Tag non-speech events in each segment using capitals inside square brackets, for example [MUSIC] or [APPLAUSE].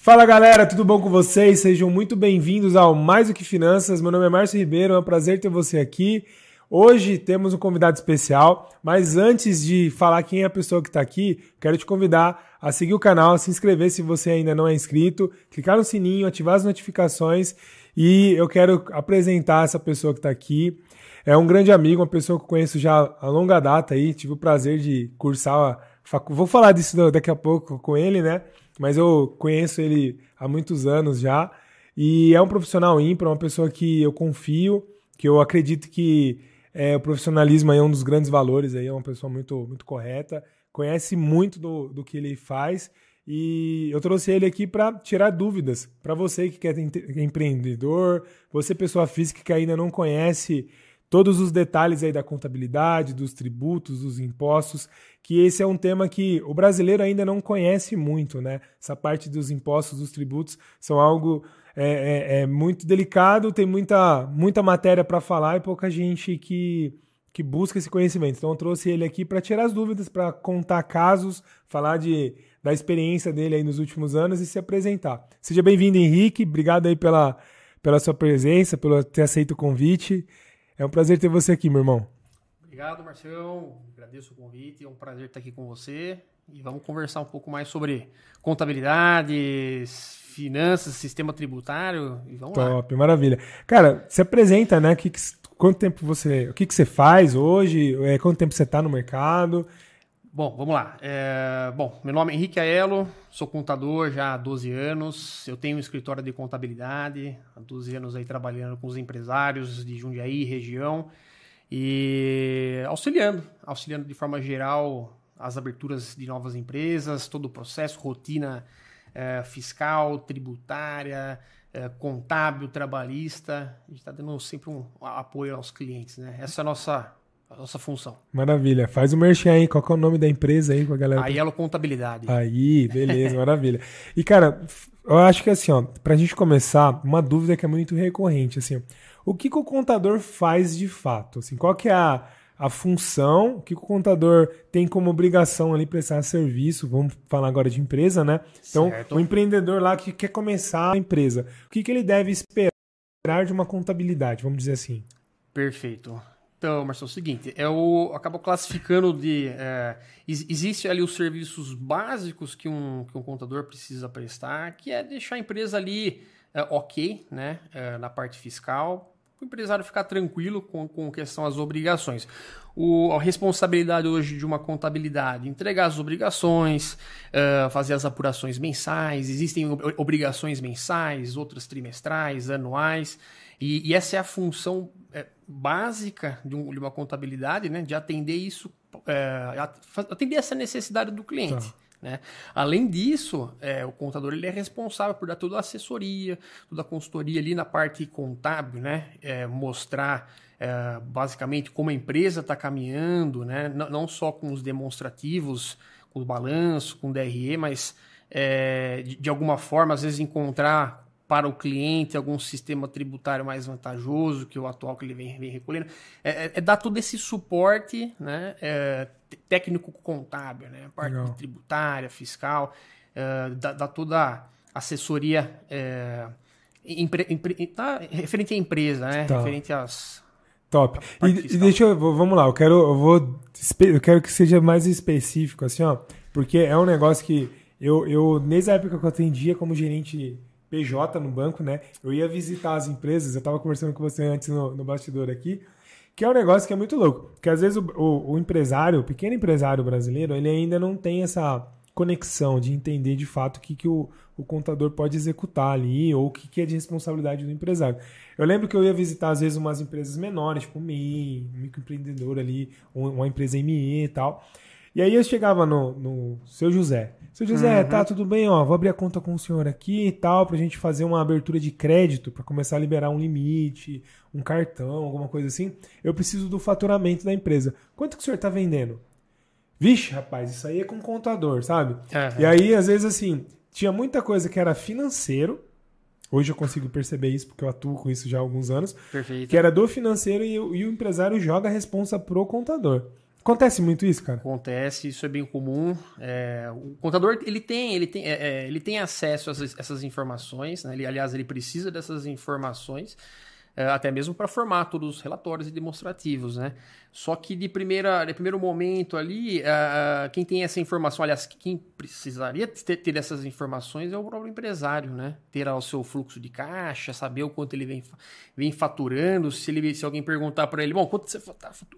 Fala galera, tudo bom com vocês? Sejam muito bem-vindos ao Mais do que Finanças. Meu nome é Márcio Ribeiro, é um prazer ter você aqui. Hoje temos um convidado especial, mas antes de falar quem é a pessoa que está aqui, quero te convidar a seguir o canal, se inscrever se você ainda não é inscrito, clicar no sininho, ativar as notificações e eu quero apresentar essa pessoa que está aqui. É um grande amigo, uma pessoa que eu conheço já há longa data aí, tive o prazer de cursar, vou falar disso daqui a pouco com ele, né? Mas eu conheço ele há muitos anos já. E é um profissional ímpar, uma pessoa que eu confio, que eu acredito que é, o profissionalismo é um dos grandes valores, aí, é uma pessoa muito, muito correta, conhece muito do, do que ele faz. E eu trouxe ele aqui para tirar dúvidas para você que quer empreendedor, você pessoa física que ainda não conhece todos os detalhes aí da contabilidade, dos tributos, dos impostos, que esse é um tema que o brasileiro ainda não conhece muito, né? Essa parte dos impostos, dos tributos, são algo é, é, é muito delicado, tem muita, muita matéria para falar e pouca gente que, que busca esse conhecimento. Então eu trouxe ele aqui para tirar as dúvidas, para contar casos, falar de, da experiência dele aí nos últimos anos e se apresentar. Seja bem-vindo, Henrique. Obrigado aí pela, pela sua presença, pelo ter aceito o convite. É um prazer ter você aqui, meu irmão. Obrigado, Marcelo. Agradeço o convite. É um prazer estar aqui com você. E vamos conversar um pouco mais sobre contabilidade, finanças, sistema tributário. E vamos Top, lá. maravilha. Cara, se apresenta, né? Que, quanto tempo você. O que, que você faz hoje? É, quanto tempo você está no mercado? Bom, vamos lá. É, bom, meu nome é Henrique Aelo, sou contador já há 12 anos. Eu tenho um escritório de contabilidade, há 12 anos aí trabalhando com os empresários de Jundiaí, região, e auxiliando, auxiliando de forma geral as aberturas de novas empresas, todo o processo, rotina é, fiscal, tributária, é, contábil, trabalhista. A gente está dando sempre um apoio aos clientes, né? Essa é a nossa a nossa função. Maravilha. Faz o merchan aí. Qual é o nome da empresa aí com a galera? A Yellow Contabilidade. Aí, beleza, [LAUGHS] maravilha. E, cara, eu acho que assim, ó, pra gente começar, uma dúvida que é muito recorrente, assim, o que, que o contador faz de fato? Assim, qual que é a, a função, o que, que o contador tem como obrigação ali prestar serviço, vamos falar agora de empresa, né? Então, certo. o empreendedor lá que quer começar a empresa, o que, que ele deve esperar de uma contabilidade, vamos dizer assim? Perfeito. Então, Marcelo, é o seguinte, eu acabo classificando de... É, existe ali os serviços básicos que um, que um contador precisa prestar, que é deixar a empresa ali é, ok, né, é, na parte fiscal, o empresário ficar tranquilo com, com questão às obrigações. O, a responsabilidade hoje de uma contabilidade, entregar as obrigações, uh, fazer as apurações mensais, existem obrigações mensais, outras trimestrais, anuais, e, e essa é a função é, básica de, um, de, uma contabilidade, né? De atender isso, é, atender essa necessidade do cliente. Tá. Né? Além disso, é, o contador ele é responsável por dar toda a assessoria, toda a consultoria ali na parte contábil, né? É, mostrar é, basicamente como a empresa está caminhando, né? N não só com os demonstrativos, com o balanço, com o DRE, mas é, de, de, alguma forma, às vezes encontrar para o cliente algum sistema tributário mais vantajoso que o atual que ele vem, vem recolhendo. É, é, é dar todo esse suporte né, é, técnico contábil, né, parte tributária, fiscal, é, dar, toda a assessoria é, empre, empre, tá, referente à empresa, né, tá. referente às. Top. E, e, deixa eu, vamos lá, eu quero, eu vou, eu quero que seja mais específico, assim, ó, porque é um negócio que eu, eu desde a época que eu atendia como gerente PJ no banco, né? Eu ia visitar as empresas, eu estava conversando com você antes no, no, bastidor aqui, que é um negócio que é muito louco. Porque às vezes o, o, o, empresário, o pequeno empresário brasileiro, ele ainda não tem essa conexão de entender de fato o que, que o, o contador pode executar ali ou o que, que é de responsabilidade do empresário. Eu lembro que eu ia visitar às vezes umas empresas menores, tipo MEI, um microempreendedor ali, uma empresa ME e tal. E aí eu chegava no, no seu José. Seu José, uhum. tá tudo bem, ó. Vou abrir a conta com o senhor aqui e tal, pra gente fazer uma abertura de crédito, para começar a liberar um limite, um cartão, alguma coisa assim. Eu preciso do faturamento da empresa. Quanto que o senhor tá vendendo? Vixe, rapaz, isso aí é com contador, sabe? Uhum. E aí, às vezes, assim, tinha muita coisa que era financeiro. Hoje eu consigo perceber isso, porque eu atuo com isso já há alguns anos. Perfeito. Que era do financeiro e, e o empresário joga a responsa pro contador. Acontece muito isso, cara? Acontece, isso é bem comum. É, o contador, ele tem, ele tem, é, é ele tem acesso a essas, informações, né? ele, aliás, ele precisa dessas informações, até mesmo para formar todos os relatórios e demonstrativos, né? Só que de, primeira, de primeiro momento ali, uh, quem tem essa informação, aliás, quem precisaria ter, ter, essas informações é o próprio empresário, né? Ter o seu fluxo de caixa, saber o quanto ele vem, vem faturando, se, ele, se alguém perguntar para ele, bom, quanto você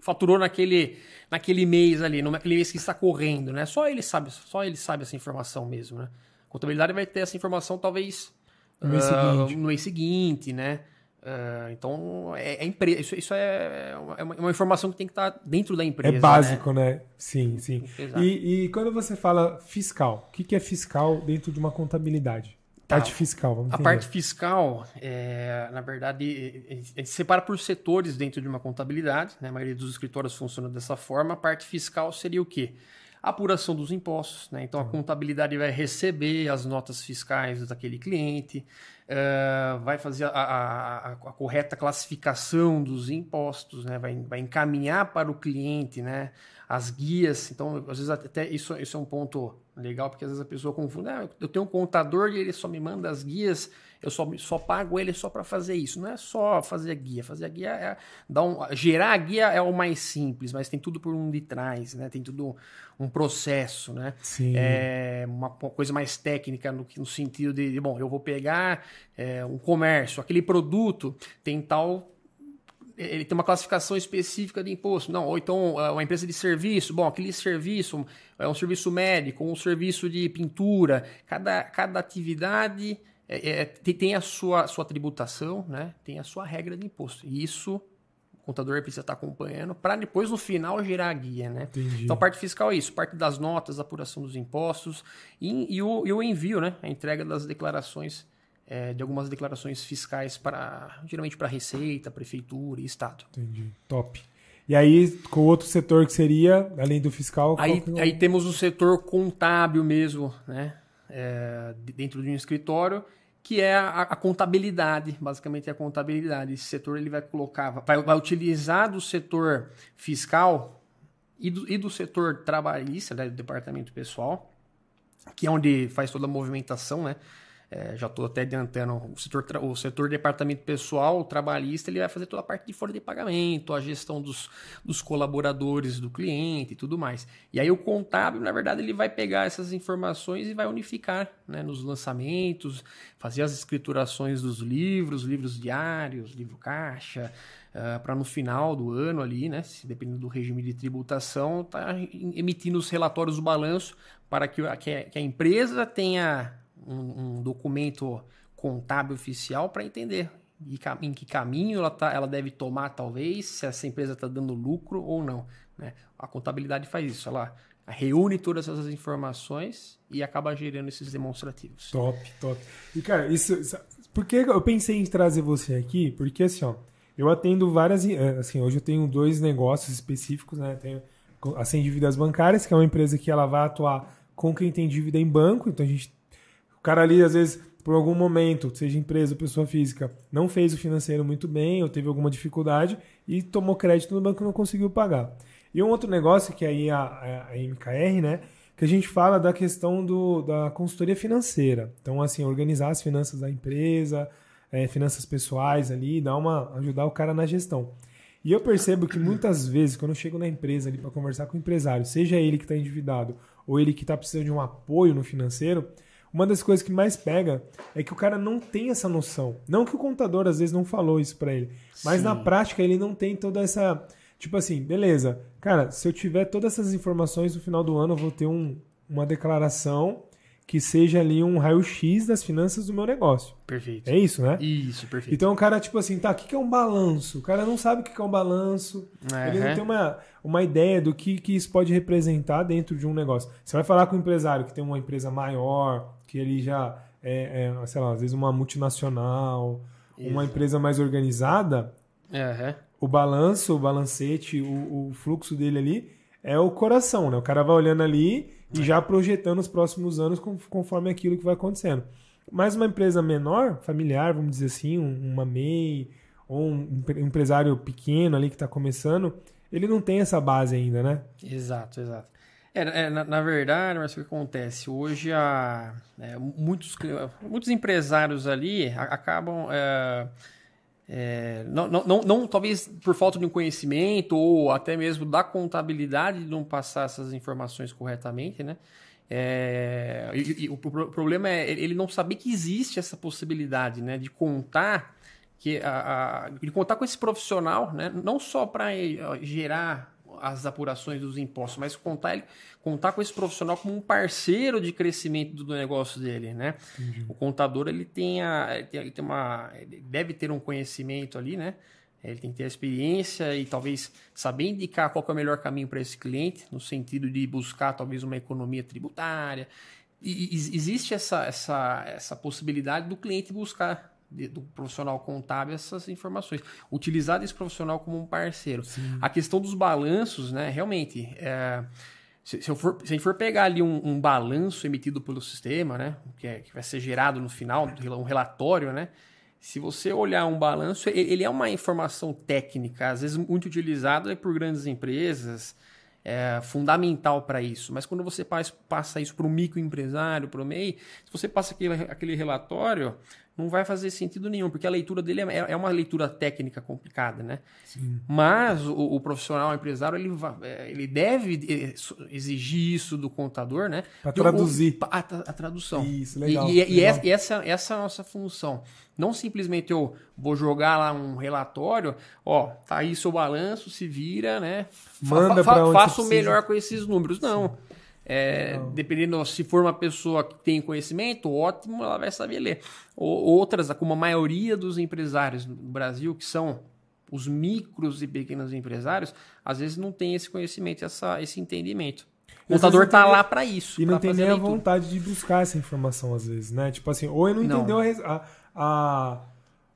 faturou naquele, naquele mês ali, naquele mês que está correndo, né? Só ele sabe, só ele sabe essa informação mesmo, né? A contabilidade vai ter essa informação talvez no mês, uh, no mês seguinte, né? Uh, então, é, é isso, isso é, é, uma, é, uma, informação que tem que estar dentro da empresa. É básico, né? né? Sim, sim. E, e, quando você fala fiscal, o que, que é fiscal dentro de uma contabilidade? Tá. Parte fiscal, vamos A parte fiscal, é, na verdade, a gente separa por setores dentro de uma contabilidade, né? a maioria dos escritórios funciona dessa forma. A parte fiscal seria o quê? Apuração dos impostos, né? Então a contabilidade vai receber as notas fiscais daquele cliente, uh, vai fazer a, a, a, a, correta classificação dos impostos, né? Vai, vai encaminhar para o cliente, né? As guias. Então, às vezes até isso, isso é um ponto legal, porque às vezes a pessoa confunde. Ah, eu tenho um contador e ele só me manda as guias eu só, só pago ele só para fazer isso. Não é só fazer a guia. Fazer a guia é dar um, gerar a guia é o mais simples, mas tem tudo por um de trás, né? Tem tudo um processo, né? Sim. É uma coisa mais técnica no, no sentido de, de, bom, eu vou pegar é, um comércio, aquele produto tem tal ele tem uma classificação específica de imposto. Não, ou então é, uma empresa de serviço, bom, aquele serviço é um serviço médico, um serviço de pintura. Cada, cada atividade é, é, tem a sua, sua tributação, né? tem a sua regra de imposto. E isso o contador precisa estar acompanhando para depois no final gerar a guia, né? Entendi. Então, parte fiscal é isso, parte das notas, apuração dos impostos e, e, o, e o, envio, né? A entrega das declarações, é, de algumas declarações fiscais para, geralmente para Receita, Prefeitura e Estado. Entendi. Top. E aí, com outro setor que seria, além do fiscal... Aí, é aí temos o setor contábil mesmo, né? É, dentro de um escritório que é a, a, contabilidade, basicamente é a contabilidade. Esse setor ele vai colocar, vai, vai utilizar do setor fiscal e do, e do setor trabalhista, né, do departamento pessoal, que é onde faz toda a movimentação, né? É, já estou até adiantando, o setor, o setor departamento pessoal, o trabalhista, ele vai fazer toda a parte de folha de pagamento, a gestão dos, dos colaboradores do cliente e tudo mais. E aí o contábil, na verdade, ele vai pegar essas informações e vai unificar né, nos lançamentos, fazer as escriturações dos livros, livros diários, livro caixa, uh, ah, para no final do ano ali, né, se dependendo do regime de tributação, tá emitindo os relatórios do balanço para que, a, que a empresa tenha um, um documento contábil oficial para entender em que caminho ela, tá, ela deve tomar, talvez, se essa empresa está dando lucro ou não. Né? A contabilidade faz isso, ela reúne todas essas informações e acaba gerando esses demonstrativos. Top, top. E, cara, isso. Por que eu pensei em trazer você aqui? Porque, assim, ó, eu atendo várias. Eh, assim, hoje eu tenho dois negócios específicos, né? Tenho a Sem Dívidas Bancárias, que é uma empresa que ela vai atuar com quem tem dívida em banco, então a gente o cara ali, às vezes, por algum momento, seja empresa ou pessoa física, não fez o financeiro muito bem ou teve alguma dificuldade e tomou crédito no banco e não conseguiu pagar. E um outro negócio que aí é a, a MKR, né? Que a gente fala da questão do, da consultoria financeira. Então, assim, organizar as finanças da empresa, é, finanças pessoais ali, dar uma, ajudar o cara na gestão. E eu percebo que muitas vezes, quando eu chego na empresa ali para conversar com o empresário, seja ele que está endividado ou ele que está precisando de um apoio no financeiro, uma das coisas que mais pega é que o cara não tem essa noção. Não que o contador às vezes não falou isso para ele, mas Sim. na prática ele não tem toda essa. Tipo assim, beleza, cara, se eu tiver todas essas informações no final do ano, eu vou ter um, uma declaração que seja ali um raio-x das finanças do meu negócio. Perfeito. É isso, né? Isso, perfeito. Então o cara, tipo assim, tá, o que é um balanço? O cara não sabe o que é um balanço. Uhum. Ele não tem uma, uma ideia do que, que isso pode representar dentro de um negócio. Você vai falar com um empresário que tem uma empresa maior, que ele já é, é sei lá, às vezes uma multinacional, isso. uma empresa mais organizada. Uhum. O balanço, o balancete, o, o fluxo dele ali é o coração, né? O cara vai olhando ali e já projetando os próximos anos conforme aquilo que vai acontecendo. Mas uma empresa menor, familiar, vamos dizer assim, uma MEI, ou um empresário pequeno ali que está começando, ele não tem essa base ainda, né? Exato, exato. É, é na, na, verdade, mas o que acontece? Hoje, a, é, muitos, muitos empresários ali acabam. É, é, não, não, não, não, talvez por falta de um conhecimento ou até mesmo da contabilidade de não passar essas informações corretamente, né? É, e, e, o problema é ele não saber que existe essa possibilidade, né, de contar que a, a de contar com esse profissional, né, não só para gerar as apurações dos impostos, mas contar, ele, contar com esse profissional como um parceiro de crescimento do negócio dele, né? O contador ele tem, a, ele tem uma, ele deve ter um conhecimento ali, né? Ele tem que ter a experiência e talvez saber indicar qual é o melhor caminho para esse cliente, no sentido de buscar talvez uma economia tributária. E, e existe essa, essa, essa possibilidade do cliente buscar do profissional contábil essas informações. Utilizar esse profissional como um parceiro. Sim. A questão dos balanços, né? Realmente, é, se, se, for, se, a gente for pegar ali um, um, balanço emitido pelo sistema, né? Que, é, que vai ser gerado no final, um relatório, né? Se você olhar um balanço, ele é uma informação técnica, às vezes muito utilizada por grandes empresas, é fundamental para isso. Mas quando você passa isso para o microempresário, para o MEI, se você passa aquele, aquele relatório, não vai fazer sentido nenhum, porque a leitura dele é, é uma leitura técnica complicada, né? Sim. Mas o, o, profissional o empresário, ele, é, ele deve é, exigir isso do contador, né? Para traduzir. O, a, a, tradução. Isso, legal. E, e, legal. e essa, essa é a nossa função. Não simplesmente eu vou jogar lá um relatório, ó, tá aí seu balanço, se vira, né? Manda fa, fa, Faça o melhor com esses números. Não. Sim. É, dependendo se for uma pessoa que tem conhecimento, ótimo, ela vai saber ler. Outras, como a maioria dos empresários no Brasil, que são os micros e pequenos empresários, às vezes não tem esse conhecimento, essa, esse entendimento. O contador está lá para isso. E não tem nem a vontade de buscar essa informação, às vezes, né? Tipo assim, ou ele não, não. entendeu a, a,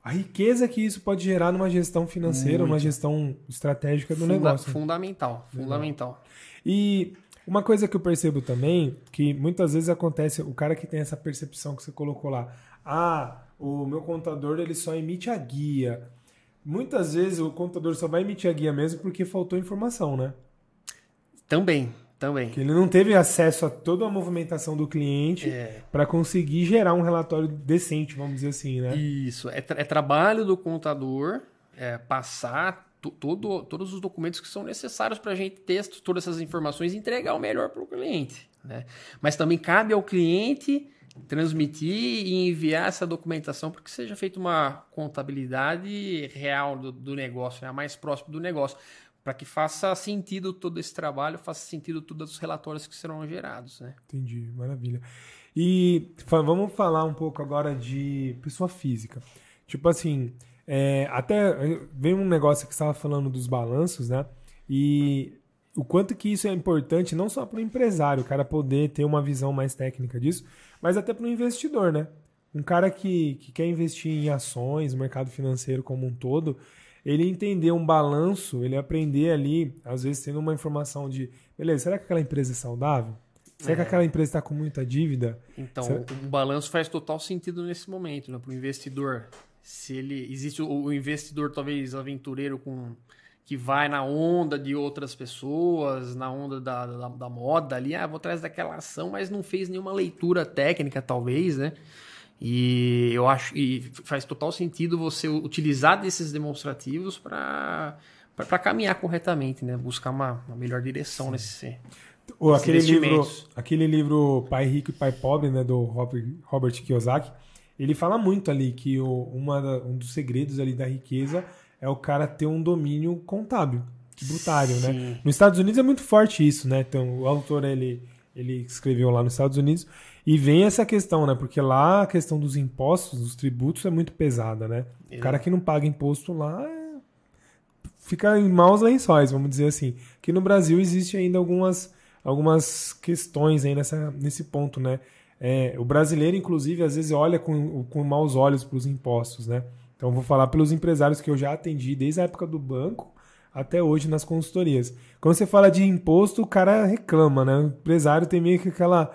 a, riqueza que isso pode gerar numa gestão financeira, Muito. uma gestão estratégica do Funda negócio. Fundamental, fundamental. E uma coisa que eu percebo também, que muitas vezes acontece, o cara que tem essa percepção que você colocou lá, ah, o meu contador ele só emite a guia. Muitas vezes o contador só vai emitir a guia mesmo porque faltou informação, né? Também, também. Que ele não teve acesso a toda a movimentação do cliente é. para conseguir gerar um relatório decente, vamos dizer assim, né? Isso. É, tra é trabalho do contador é, passar todo, todos os documentos que são necessários para a gente ter todas essas informações e entregar o melhor para o cliente. Né? Mas também cabe ao cliente transmitir e enviar essa documentação para que seja feita uma contabilidade real do, do negócio, né? mais próximo do negócio, para que faça sentido todo esse trabalho, faça sentido todos os relatórios que serão gerados. Né? Entendi, maravilha. E vamos falar um pouco agora de pessoa física. Tipo assim, é, até vem um negócio que estava falando dos balanços, né? E o quanto que isso é importante não só para o empresário, o cara poder ter uma visão mais técnica disso, mas até para o investidor, né? Um cara que, que quer investir em ações, mercado financeiro como um todo, ele entender um balanço, ele aprender ali, às vezes tendo uma informação de, beleza, será que aquela empresa é saudável? Será é. que aquela empresa está com muita dívida? Então, será... o balanço faz total sentido nesse momento, né? Para o investidor se ele existe o, investidor talvez aventureiro com que vai na onda de outras pessoas, na onda da, da, da, moda ali, ah, vou atrás daquela ação, mas não fez nenhuma leitura técnica, talvez, né? E eu acho e faz total sentido você utilizar desses demonstrativos para para caminhar corretamente, né? Buscar uma, uma melhor direção Sim. nesse o, aquele livro, aquele livro Pai Rico e Pai Pobre, né, do Robert, Robert Kiyosaki, ele fala muito ali que o, uma um dos segredos ali da riqueza é o cara ter um domínio contábil, tributário, né? Sim. né? Nos Estados Unidos é muito forte isso, né? Então, o autor, ele, ele escreveu lá nos Estados Unidos e vem essa questão, né? Porque lá a questão dos impostos, dos tributos é muito pesada, né? É. O cara que não paga imposto lá é... fica em maus lençóis, vamos dizer assim. Aqui no Brasil existe ainda algumas, algumas questões aí nessa, nesse ponto, né? É, o brasileiro, inclusive, às vezes olha com, com maus olhos para os impostos, né? Então, vou falar pelos empresários que eu já atendi desde a época do banco até hoje nas consultorias. Quando você fala de imposto, o cara reclama, né? O empresário tem meio que aquela,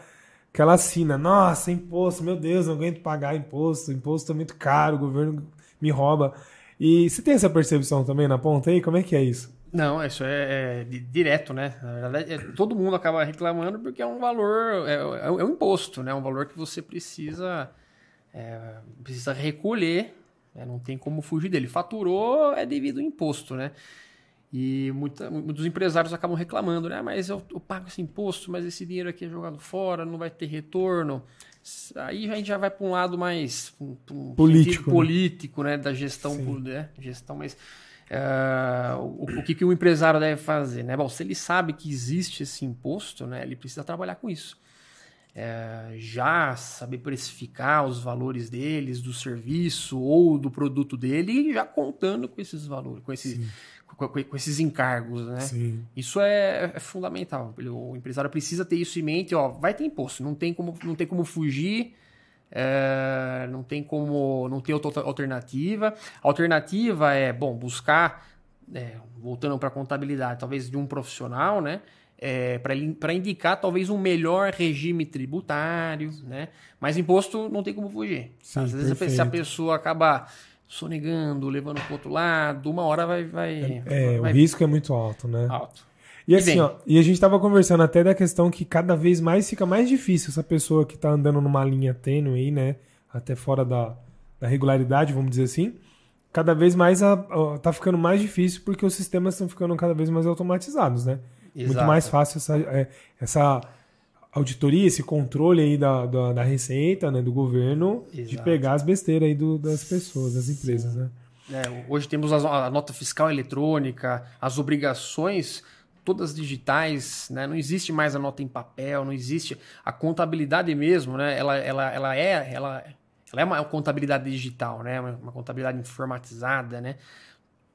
aquela assina. Nossa, imposto, meu Deus, não aguento pagar imposto. Imposto é muito caro, o governo me rouba. E você tem essa percepção também na ponta aí? Como é que é isso? Não, isso é, é direto, né? Na verdade, é, todo mundo acaba reclamando porque é um valor, é, é, é um imposto, né? Um valor que você precisa, é, precisa recolher, né? não tem como fugir dele. Faturou é devido ao imposto, né? E muita, muitos empresários acabam reclamando, né? Ah, mas eu, eu, pago esse imposto, mas esse dinheiro aqui é jogado fora, não vai ter retorno. Aí a gente já vai para um lado mais um, um político, né? político, né? Da gestão, né? gestão, mas uh, o, o, que, que o empresário deve fazer, né? Bom, se ele sabe que existe esse imposto, né? Ele precisa trabalhar com isso. É, já saber precificar os valores deles, do serviço ou do produto dele, e já contando com esses valores, com esse, com, com, esses encargos, né? Sim. Isso é, é, fundamental. O empresário precisa ter isso em mente. Ó, vai ter imposto, não tem como, não tem como fugir. É, não tem como não ter outra alternativa. A alternativa é, bom, buscar, é, voltando para a contabilidade, talvez de um profissional, né? É, para indicar talvez um melhor regime tributário, né? Mas imposto não tem como fugir. Sim, Às vezes perfeito. se a pessoa acaba sonegando, levando para outro lado, uma hora vai. vai é, vai... o risco é muito alto, né? Alto. E assim, ó, e a gente estava conversando até da questão que cada vez mais fica mais difícil essa pessoa que está andando numa linha tênue aí, né? Até fora da, da regularidade, vamos dizer assim. Cada vez mais a, a, tá ficando mais difícil porque os sistemas estão ficando cada vez mais automatizados, né? Exato. Muito mais fácil essa, é, essa auditoria, esse controle aí da, da, da receita, né, do governo, Exato. de pegar as besteiras aí do, das pessoas, das empresas, Sim. né? É, hoje temos a, a, nota fiscal eletrônica, as obrigações todas digitais, né? Não existe mais a nota em papel, não existe a contabilidade mesmo, né? Ela, ela, ela é, ela, ela é uma contabilidade digital, né? Uma, uma contabilidade informatizada, né?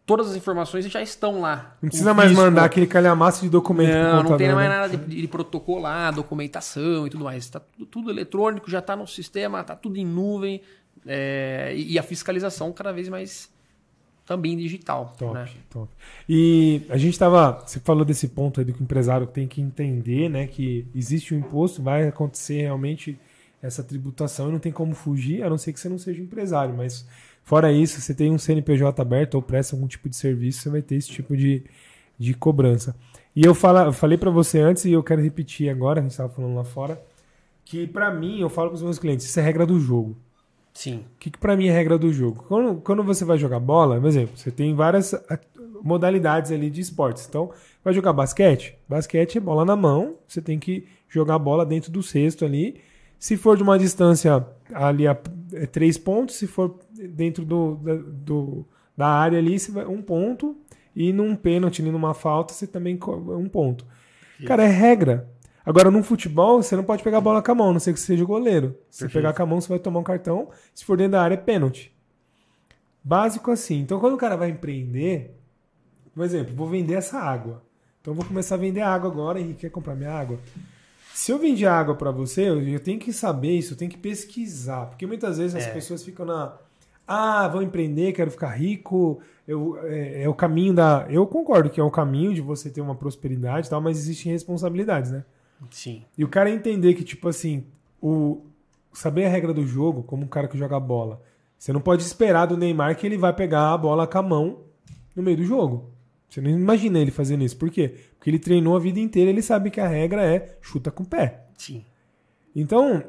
todas as informações já estão lá. Não precisa mais mandar aquele calhamaço de documento Não, não tem mais né? nada de, de protocolar, documentação e tudo mais. Está tudo, tudo, eletrônico, já está no sistema, está tudo em nuvem. É, e a fiscalização cada vez mais também digital. Top, né? top. E a gente estava. Você falou desse ponto aí do que o empresário tem que entender, né? Que existe um imposto, vai acontecer realmente essa tributação e não tem como fugir, a não ser que você não seja empresário, mas Fora isso, você tem um CNPJ aberto ou presta algum tipo de serviço, você vai ter esse tipo de, de cobrança. E eu, fala, eu falei para você antes e eu quero repetir agora, a gente estava falando lá fora, que para mim, eu falo para os meus clientes, isso é regra do jogo. Sim. O que, que para mim é regra do jogo? Quando, quando você vai jogar bola, por exemplo, você tem várias modalidades ali de esportes. Então, vai jogar basquete? Basquete é bola na mão, você tem que jogar a bola dentro do cesto ali. Se for de uma distância ali a é, três pontos, se for dentro do, da, do, da área ali, você vai, um ponto. E num pênalti, numa falta, você também um ponto. Cara, é regra. Agora, num futebol, você não pode pegar a bola com a mão, a não ser que você seja goleiro. Se você pegar com a mão, você vai tomar um cartão. Se for dentro da área, é pênalti. Básico assim. Então, quando o cara vai empreender, por exemplo, vou vender essa água. Então, vou começar a vender água agora. Henrique, quer comprar minha água? Se eu vendi água para você, eu tenho que saber isso, eu tenho que pesquisar. Porque muitas vezes as é. pessoas ficam na. Ah, vou empreender, quero ficar rico. Eu, é, é, o caminho da. Eu concordo que é o caminho de você ter uma prosperidade e tal, mas existem responsabilidades, né? Sim. E o cara entender que, tipo assim, o saber a regra do jogo, como um cara que joga bola. Você não pode esperar do Neymar que ele vai pegar a bola com a mão no meio do jogo. Você não imagina ele fazendo isso. Por quê? Porque ele treinou a vida inteira, ele sabe que a regra é chuta com o pé. Sim. Então,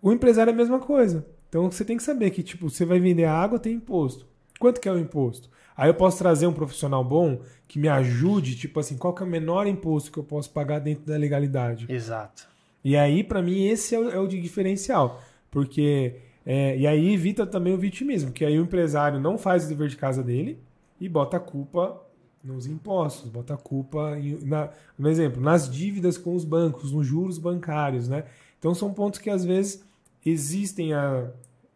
o empresário é a mesma coisa. Então você tem que saber que, tipo, você vai vender água, tem imposto. Quanto que é o imposto? Aí eu posso trazer um profissional bom que me ajude, tipo assim, qual que é o menor imposto que eu posso pagar dentro da legalidade? Exato. E aí, para mim, esse é o, é o diferencial. Porque. É, e aí evita também o vitimismo, que aí o empresário não faz o dever de casa dele e bota a culpa nos impostos, bota a culpa, em, na, um exemplo, nas dívidas com os bancos, nos juros bancários, né? Então são pontos que às vezes existem a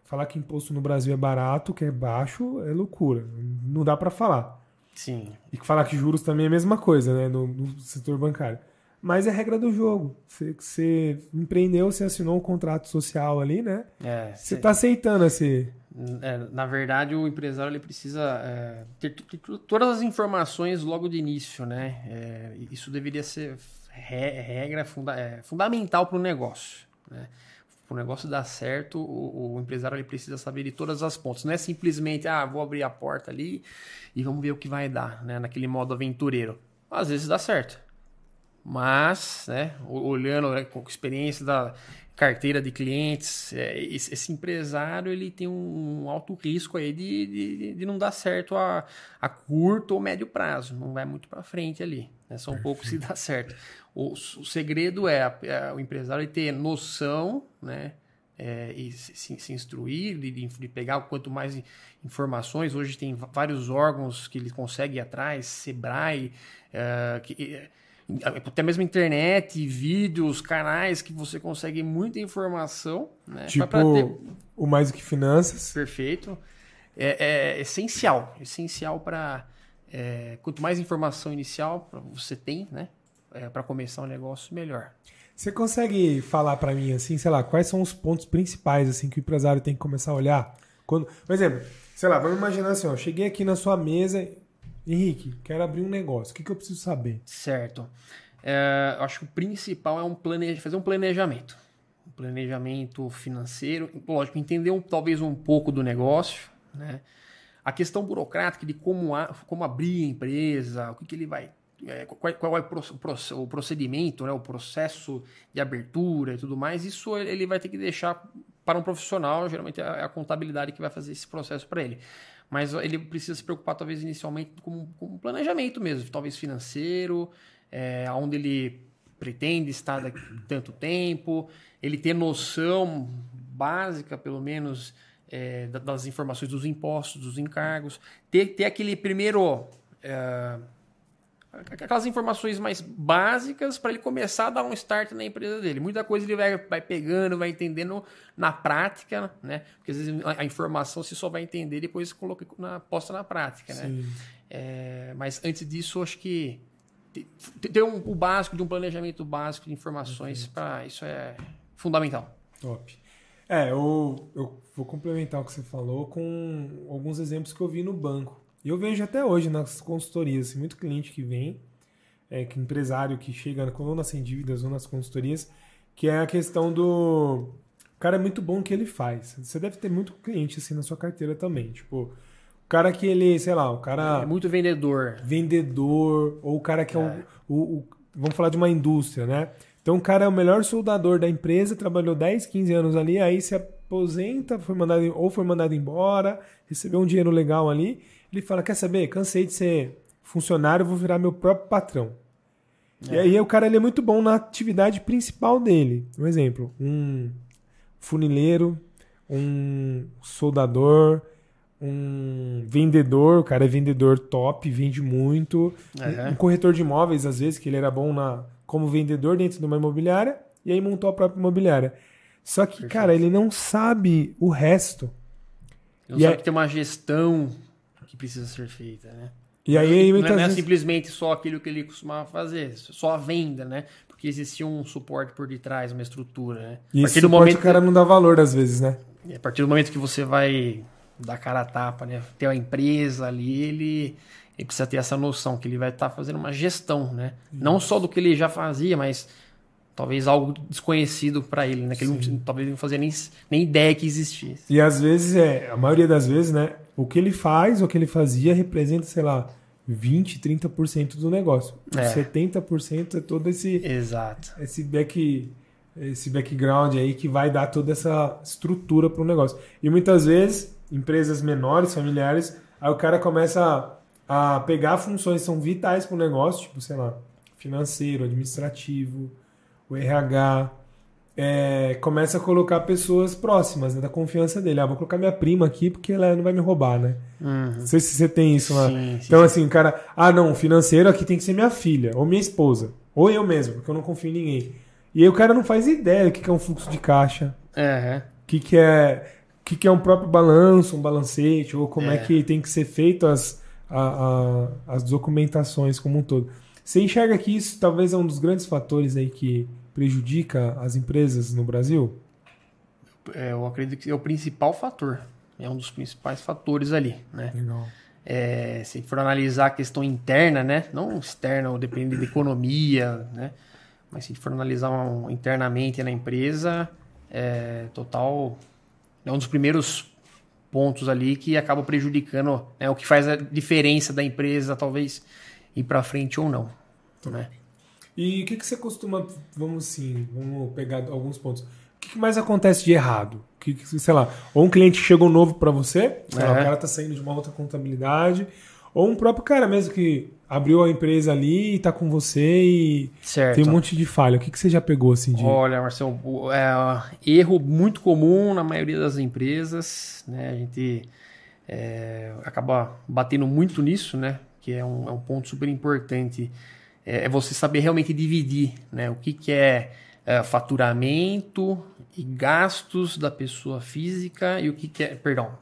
falar que imposto no Brasil é barato, que é baixo, é loucura, não dá para falar. Sim. E falar que juros também é a mesma coisa, né, no, no setor bancário. Mas é regra do jogo. Você, você empreendeu, você assinou um contrato social ali, né? É, você está aceitando esse é, na verdade, o empresário ele precisa é, ter, ter, todas as informações logo de início, né? É, isso deveria ser regra funda é, fundamental para o negócio. Né? Para o negócio dar certo, o, o, empresário ele precisa saber de todas as pontas. Não é simplesmente, ah, vou abrir a porta ali e vamos ver o que vai dar, né? Naquele modo aventureiro. Às vezes dá certo. Mas, né, olhando né, com experiência da carteira de clientes, é, esse, empresário ele tem um, alto risco aí de, de, de não dar certo a, a, curto ou médio prazo. Não vai muito para frente ali. Né? São poucos se dá certo. O, o segredo é, é, o empresário ter noção, né? É, e se, se instruir, de, de, pegar quanto mais informações. Hoje tem vários órgãos que ele consegue ir atrás, Sebrae, é, que, até mesmo internet, vídeos, canais que você consegue muita informação. Né? Tipo ter... o Mais Do Que Finanças. Perfeito. É, é essencial, essencial para... É, quanto mais informação inicial você tem, né? É, para começar um negócio, melhor. Você consegue falar para mim, assim, sei lá, quais são os pontos principais, assim, que o empresário tem que começar a olhar? Quando, por exemplo, sei lá, vamos imaginar assim, ó, cheguei aqui na sua mesa Henrique, quero abrir um negócio. O que, que eu preciso saber? Certo. É, acho que o principal é um planeja, fazer um planejamento. Um planejamento financeiro. Lógico, entender um, talvez um pouco do negócio. Né? A questão burocrática de como, a, como abrir a empresa, o que, que ele vai. É, qual, qual, é o procedimento, né? o processo de abertura e tudo mais, isso ele vai ter que deixar para um profissional, geralmente é a contabilidade que vai fazer esse processo para ele mas ele precisa se preocupar, talvez, inicialmente com, com planejamento mesmo, talvez financeiro, é, onde ele pretende estar daqui [COUGHS] tanto tempo, ele ter noção básica, pelo menos, é, das informações dos impostos, dos encargos, ter, ter aquele primeiro. É, aquelas informações mais básicas para ele começar a dar um start na empresa dele. Muita coisa ele vai, vai pegando, vai entendendo na prática, né? Porque às vezes a, informação você só vai entender depois coloca na, posta na prática, né? É, mas antes disso, acho que ter um, o básico de um planejamento básico de informações para isso é fundamental. Top. É, eu, eu vou complementar o que você falou com alguns exemplos que eu vi no banco. E eu vejo até hoje nas consultorias, assim, muito cliente que vem, é, que empresário que chega ou nas dívidas ou nas consultorias, que é a questão do. O cara é muito bom que ele faz. Você deve ter muito cliente assim na sua carteira também. Tipo, o cara que ele, sei lá, o cara. É muito vendedor. Vendedor, ou o cara que é, é. O, o, o, Vamos falar de uma indústria, né? Então o cara é o melhor soldador da empresa, trabalhou 10, 15 anos ali, aí se aposenta, foi mandado, ou foi mandado embora, recebeu um dinheiro legal ali ele fala: Quer saber? Cansei de ser funcionário, vou virar meu próprio patrão. É. E aí o cara ele é muito bom na atividade principal dele. Um exemplo: um funileiro, um soldador, um vendedor. O cara é vendedor top, vende muito. Um, um corretor de imóveis, às vezes, que ele era bom na como vendedor dentro de uma imobiliária. E aí montou a própria imobiliária. Só que, Perfeito. cara, ele não sabe o resto. Não e sabe é... que tem uma gestão que precisa ser feita, né? E aí, não, não é, simplesmente só aquilo que ele costumava fazer, só a venda, né? Porque existia um suporte por detrás, uma estrutura, né? E esse suporte momento, o cara não dá valor às vezes, né? A partir do momento que você vai dar cara a tapa, né? Ter uma empresa ali, ele, ele precisa ter essa noção que ele vai estar tá fazendo uma gestão, né? Não só do que ele já fazia, mas talvez algo desconhecido para ele, né? Que ele não, talvez não fazia nem, nem ideia que existisse. E às vezes, é, a maioria das vezes, né? O que ele faz, o que ele fazia, representa, sei lá, 20, 30% do negócio. É. 70% é todo esse. Exato. Esse back. Esse background aí que vai dar toda essa estrutura para o negócio. E muitas vezes, empresas menores, familiares, aí o cara começa a, a pegar funções que são vitais para o negócio, tipo, sei lá, financeiro, administrativo, o RH, é, começa a colocar pessoas próximas, né, da confiança dele. Ah, vou colocar minha prima aqui porque ela não vai me roubar, né? Uhum. Não sei se você tem isso lá. Sim, sim, então, sim. assim, o cara, ah, não, financeiro aqui tem que ser minha filha, ou minha esposa, ou eu mesmo, porque eu não confio em ninguém. E aí o cara não faz ideia do que é um fluxo de caixa, o uhum. que, que é que, que é um próprio balanço, um balancete, ou como é, é que tem que ser feito as, a, a, as documentações como um todo. Você enxerga que isso talvez é um dos grandes fatores aí que prejudica as empresas no Brasil? É, eu acredito que é o principal fator. É um dos principais fatores ali, né? Legal. É, se for analisar a questão interna, né? Não externa, depende da economia, né? Mas se for analisar um, internamente na empresa, é, total. É um dos primeiros pontos ali que acaba prejudicando né, o que faz a diferença da empresa, talvez ir para frente ou não. Né? E o que, que você costuma, vamos assim, vamos pegar alguns pontos. O que, que mais acontece de errado? Que, que, sei lá, ou um cliente chegou novo para você, é. lá, o cara tá saindo de uma outra contabilidade, ou um próprio cara mesmo que abriu a empresa ali e tá com você e certo. tem um monte de falha. O que, que você já pegou assim de. Olha, Marcelo, é, erro muito comum na maioria das empresas, né? A gente é, acaba batendo muito nisso, né? Que é um, é um ponto super importante. É, é, você saber realmente dividir, né? O que, que é, é faturamento e gastos da pessoa física e o que, que é, perdão,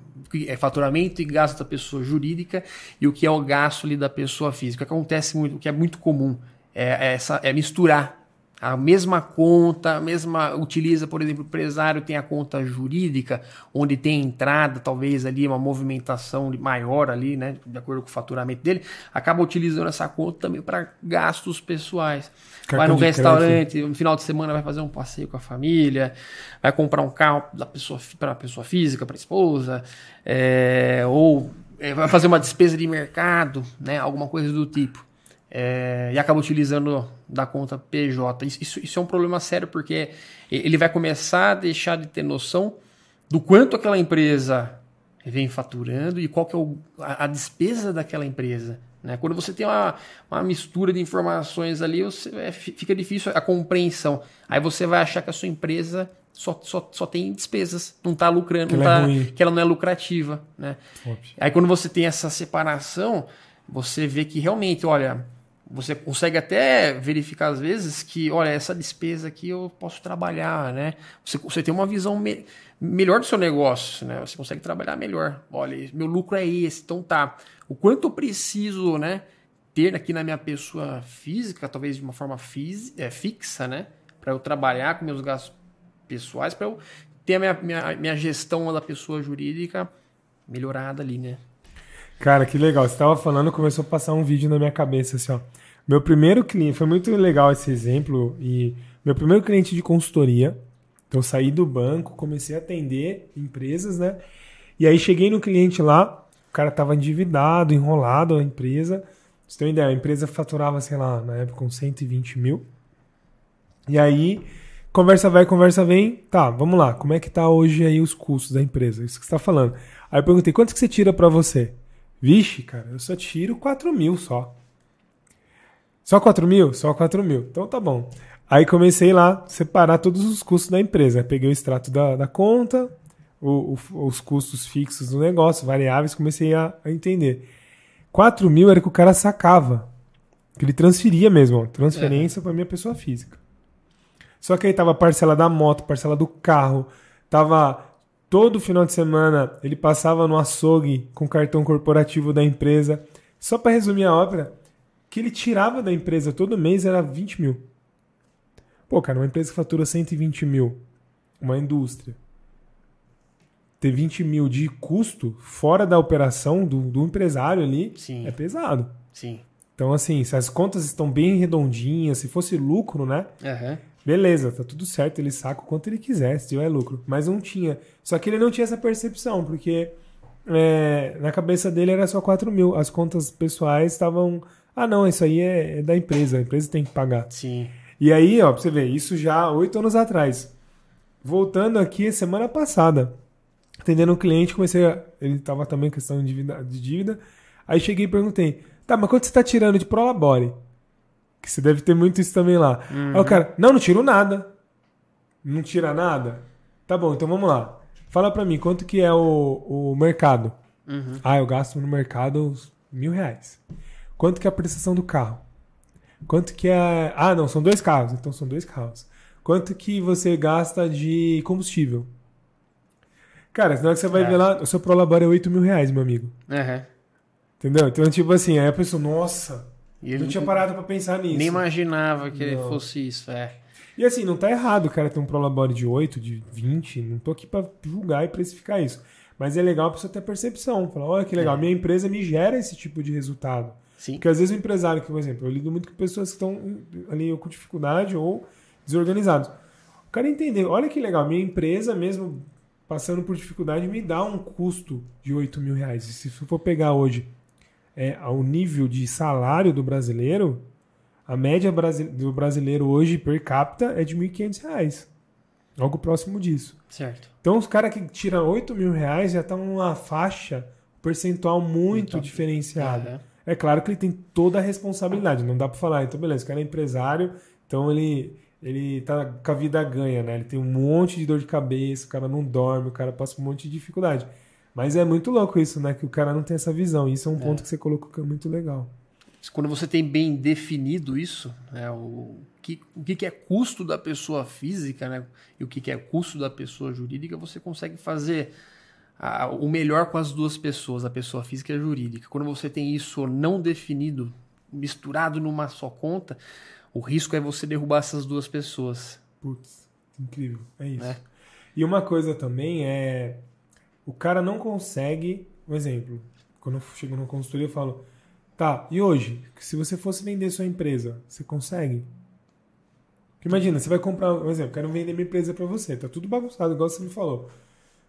é faturamento e gasto da pessoa jurídica e o que é o gasto ali da pessoa física. O que acontece muito, o que é muito comum é, é, essa, é misturar a mesma conta, a mesma utiliza, por exemplo, o empresário tem a conta jurídica, onde tem entrada, talvez ali uma movimentação maior ali, né, de acordo com o faturamento dele, acaba utilizando essa conta também para gastos pessoais. Cartão vai no restaurante, crédito. no final de semana vai fazer um passeio com a família, vai comprar um carro da pessoa para a pessoa física, para a esposa, é, ou é, vai fazer uma despesa de mercado, né, alguma coisa do tipo é, e acaba utilizando da conta PJ. Isso, isso é um problema sério porque ele vai começar a deixar de ter noção do quanto aquela empresa vem faturando e qual que é o, a, a, despesa daquela empresa. Né? Quando você tem uma, uma mistura de informações ali, você, é, fica difícil a compreensão. Aí você vai achar que a sua empresa só, só, só tem despesas, não está lucrando, que, não ela tá, é que ela não é lucrativa. Né? Aí quando você tem essa separação, você vê que realmente, olha, você consegue até verificar às vezes que, olha, essa despesa aqui eu posso trabalhar, né? Você, você tem uma visão me, melhor do seu negócio, né? Você consegue trabalhar melhor. Olha, meu lucro é esse, então tá. O quanto eu preciso, né? Ter aqui na minha pessoa física, talvez de uma forma fis, é, fixa, né? Para eu trabalhar com meus gastos pessoais, para eu ter a minha, minha, minha gestão da pessoa jurídica melhorada ali, né? Cara, que legal. Você estava falando, começou a passar um vídeo na minha cabeça, assim, ó. Meu primeiro cliente, foi muito legal esse exemplo, e meu primeiro cliente de consultoria, então saí do banco, comecei a atender empresas, né? E aí cheguei no cliente lá, o cara estava endividado, enrolado a empresa. Pra você tem uma ideia, a empresa faturava, sei lá, na época, com 120 mil. E aí, conversa vai, conversa vem. Tá, vamos lá, como é que tá hoje aí os custos da empresa? Isso que você está falando. Aí eu perguntei, quanto que você tira para você? Vixe, cara, eu só tiro 4 mil só. Só 4 mil? Só 4 mil. Então tá bom. Aí comecei lá a separar todos os custos da empresa. Peguei o extrato da, da conta, o, o, os custos fixos do negócio, variáveis, comecei a, a, entender. 4 mil era que o cara sacava. Que ele transferia mesmo, transferência é. para minha pessoa física. Só que aí tava parcela da moto, parcela do carro, tava Todo final de semana ele passava no açougue com o cartão corporativo da empresa. Só para resumir a obra, que ele tirava da empresa todo mês era 20 mil. Pô, cara, uma empresa que fatura 120 mil, uma indústria, ter 20 mil de custo fora da operação do, do empresário ali Sim. é pesado. Sim. Então, assim, se as contas estão bem redondinhas, se fosse lucro, né? Uhum. Beleza, tá tudo certo, ele saca o quanto ele quiser, se tiver lucro. Mas não tinha. Só que ele não tinha essa percepção, porque é, na cabeça dele era só 4 mil. As contas pessoais estavam. Ah, não, isso aí é, é, da empresa, a empresa tem que pagar. Sim. E aí, ó, pra você ver, isso já oito anos atrás. Voltando aqui, semana passada, atendendo um cliente, comecei a. Ele tava também questão de dívida, de dívida. Aí cheguei e perguntei: tá, mas quanto você tá tirando de Prolabore? Que você deve ter muito isso também lá. Uhum. Aí o cara, não, não tiro nada. Não tira nada? Tá bom, então vamos lá. Fala pra mim, quanto que é o, o mercado? Uhum. Ah, eu gasto no mercado mil reais. Quanto que é a prestação do carro? Quanto que é... Ah, não, são dois carros. Então são dois carros. Quanto que você gasta de combustível? Cara, senão você vai é. ver lá, o seu Prolabore é 8 mil reais, meu amigo. Uhum. Entendeu? Então, tipo assim, aí a pessoa, nossa, e ele não tinha parado para pensar nisso. Nem imaginava que não. fosse isso, é. E assim, não tá errado o cara ter um Prolabore de 8, de 20, não tô aqui para julgar e precificar isso. Mas é legal a pessoa ter percepção. Falar, olha que legal, é. minha empresa me gera esse tipo de resultado. Sim. Porque às vezes o empresário, que, por exemplo, eu lido muito com pessoas que estão ali com dificuldade ou desorganizados. cara entender, olha que legal, minha empresa mesmo passando por dificuldade me dá um custo de 8 mil reais. E se for pegar hoje é, ao nível de salário do brasileiro, a média do brasileiro hoje per capita é de 1.500 reais. Algo próximo disso. Certo. Então os caras que tiram 8 mil reais já estão numa faixa percentual muito então, diferenciada. Uhum. É claro que ele tem toda a responsabilidade, não dá para falar, então beleza, o cara é empresário, então ele ele tá com a vida ganha, né? Ele tem um monte de dor de cabeça, o cara não dorme, o cara passa um monte de dificuldade. Mas é muito louco isso, né? Que o cara não tem essa visão. Isso é um é. ponto que você colocou que é muito legal. Quando você tem bem definido isso, né, o, que, o que é custo da pessoa física né, e o que é custo da pessoa jurídica, você consegue fazer a, o melhor com as duas pessoas, a pessoa física e a jurídica. Quando você tem isso não definido, misturado numa só conta, o risco é você derrubar essas duas pessoas. Putz, incrível. É isso. É. E uma coisa também é. O cara não consegue. Um exemplo. Quando eu chego na consultoria, eu falo. Tá, e hoje? Se você fosse vender sua empresa, você consegue? Imagina, você vai comprar. Um exemplo, quero vender minha empresa para você. Tá tudo bagunçado, igual você me falou.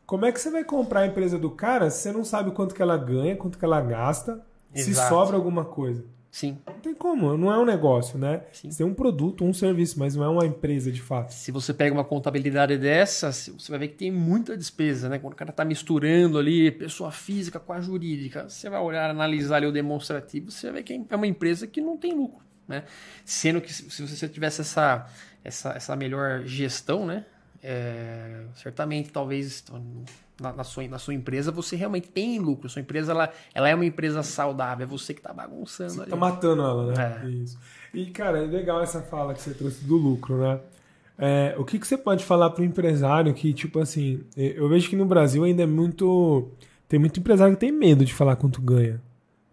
Como é que você vai comprar a empresa do cara se você não sabe quanto que ela ganha, quanto que ela gasta, Exato. se sobra alguma coisa? Sim. Não tem como, não é um negócio, né? Sim. Você tem um produto, um serviço, mas não é uma empresa de fato. Se você pega uma contabilidade dessa, você vai ver que tem muita despesa, né? Quando o cara está misturando ali pessoa física com a jurídica, você vai olhar, analisar ali o demonstrativo, você vai ver que é uma empresa que não tem lucro, né? Sendo que se você tivesse essa, essa, essa melhor gestão, né? É, certamente, talvez na, na, sua, na sua empresa, você realmente tem lucro. Sua empresa ela, ela é uma empresa saudável, é você que está bagunçando. Você está matando ela, né? É. Isso. E, cara, é legal essa fala que você trouxe do lucro, né? É, o que, que você pode falar para o empresário que, tipo assim, eu vejo que no Brasil ainda é muito. Tem muito empresário que tem medo de falar quanto ganha.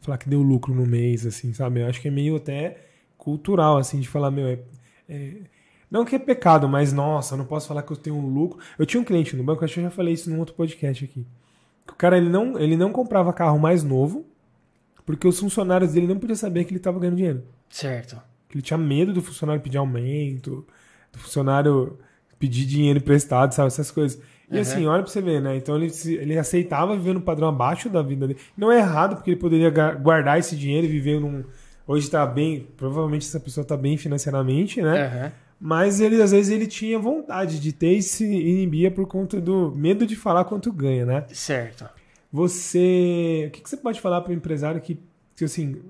Falar que deu lucro no mês, assim, sabe? Eu acho que é meio até cultural, assim, de falar, meu, é, é não que é pecado, mas nossa, eu não posso falar que eu tenho um lucro. Eu tinha um cliente no banco, acho que eu já falei isso num outro podcast aqui. O cara ele não, ele não comprava carro mais novo porque os funcionários dele não podiam saber que ele estava ganhando dinheiro. Certo. Que ele tinha medo do funcionário pedir aumento, do funcionário pedir dinheiro emprestado, sabe? Essas coisas. E uhum. assim, olha pra você ver, né? Então ele, ele aceitava viver num padrão abaixo da vida dele. Não é errado, porque ele poderia guardar esse dinheiro e viver num. Hoje tá bem. Provavelmente essa pessoa tá bem financeiramente, né? Uhum. Mas ele, às vezes, ele tinha vontade de ter e se inibia por conta do medo de falar quanto ganha, né? Certo. Você. O que, que você pode falar para o empresário que, que, assim,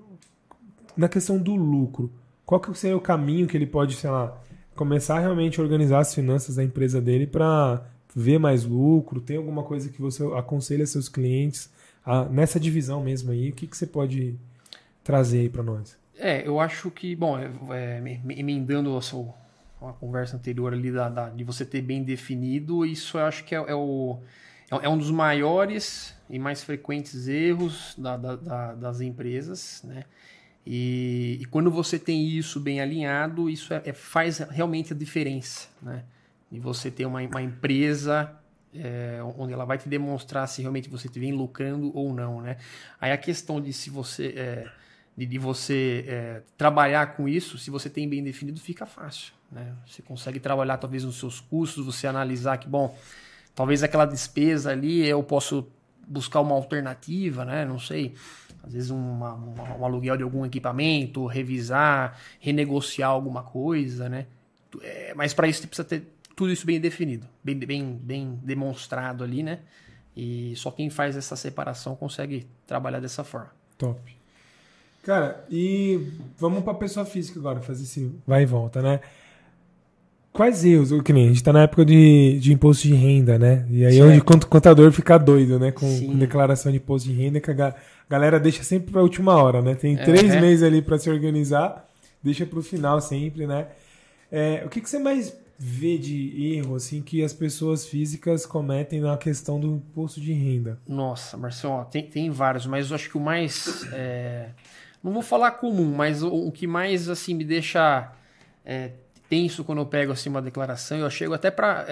na questão do lucro, qual que seria o caminho que ele pode, sei lá, começar realmente a organizar as finanças da empresa dele para ver mais lucro? Tem alguma coisa que você aconselha seus clientes a, nessa divisão mesmo aí? O que, que você pode trazer aí para nós? É, eu acho que, bom, é, é, emendando a sua, a conversa anterior ali da, da, de você ter bem definido, isso eu acho que é, é o, é, é um dos maiores e mais frequentes erros da, das empresas, né? E, e, quando você tem isso bem alinhado, isso é, é, faz realmente a diferença, né? E você ter uma, uma empresa é, onde ela vai te demonstrar se realmente você vem lucrando ou não, né? Aí a questão de se você é, de, de, você é, trabalhar com isso, se você tem bem definido, fica fácil. Né? Você consegue trabalhar talvez nos seus custos, você analisar que, bom, talvez aquela despesa ali eu posso buscar uma alternativa, né? Não sei, às vezes uma, uma, um aluguel de algum equipamento, revisar, renegociar alguma coisa, né? É, mas para isso você precisa ter tudo isso bem definido, bem, bem, bem demonstrado ali, né? E só quem faz essa separação consegue trabalhar dessa forma. Top. Cara, e vamos para pessoa física agora, fazer esse vai e volta, né? Quais erros? Que nem a gente tá na época de, de imposto de renda, né? E aí é onde o contador fica doido, né? Com, com, declaração de imposto de renda, que a galera deixa sempre pra última hora, né? Tem três meses ali para se organizar, deixa pro final sempre, né? É, o que, que você mais vê de erro, assim, que as pessoas físicas cometem na questão do imposto de renda? Nossa, Marcelo, tem, tem vários, mas eu acho que o mais... É... Não vou falar comum, mas o, o que mais, assim, me deixa... É, tenso quando eu pego assim uma declaração. Eu chego até para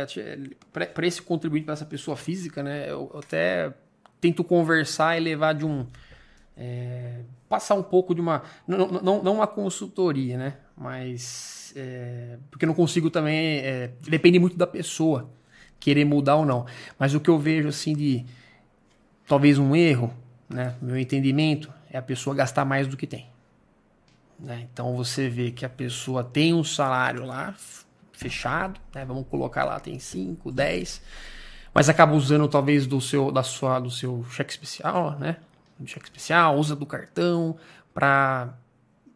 para esse contribuinte, para essa pessoa física, né? Eu, eu, até tento conversar e levar de um é, passar um pouco de uma. Não, não, não uma consultoria, né? Mas. É, porque não consigo também. É, depende muito da pessoa querer mudar ou não. Mas o que eu vejo assim de. Talvez um erro, né? Meu entendimento é a pessoa gastar mais do que tem. Né? Então você vê que a pessoa tem um salário lá fechado, né? vamos colocar lá, tem 5, 10, mas acaba usando talvez do seu, da sua, do seu cheque especial, né? Do cheque especial, usa do cartão para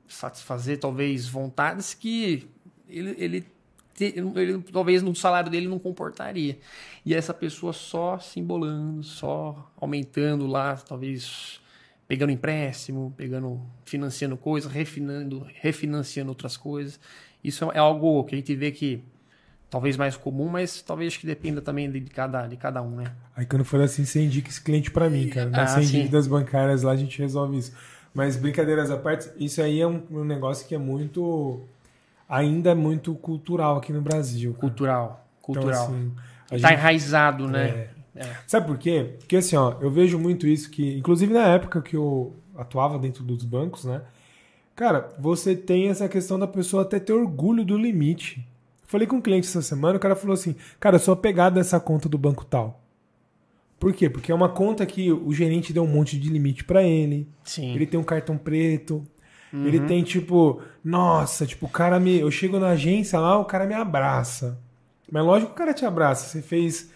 satisfazer talvez vontades que ele, ele, ele, talvez no salário dele não comportaria. E essa pessoa só se embolando, só aumentando lá, talvez pegando empréstimo, pegando, financiando coisas, refinando, refinanciando outras coisas. Isso é algo que a gente vê que talvez mais comum, mas talvez que dependa também de cada, de cada um, né? Aí quando for assim, você indica esse cliente para mim, cara. Ah, sem dívidas bancárias lá a gente resolve isso. Mas brincadeiras à parte, isso aí é um, um negócio que é muito ainda é muito cultural aqui no Brasil. Cara. Cultural, cultural. Então, assim, tá enraizado, né? É, é. Sabe por quê? Porque assim, ó, eu vejo muito isso que, inclusive na época que eu atuava dentro dos bancos, né? Cara, você tem essa questão da pessoa até ter orgulho do limite. Falei com um cliente essa semana, o cara falou assim: Cara, eu sou apegado nessa conta do banco tal. Por quê? Porque é uma conta que o gerente deu um monte de limite para ele. Sim. Ele tem um cartão preto. Uhum. Ele tem tipo, nossa, tipo, o cara me. Eu chego na agência lá, o cara me abraça. Mas lógico que o cara te abraça. Você fez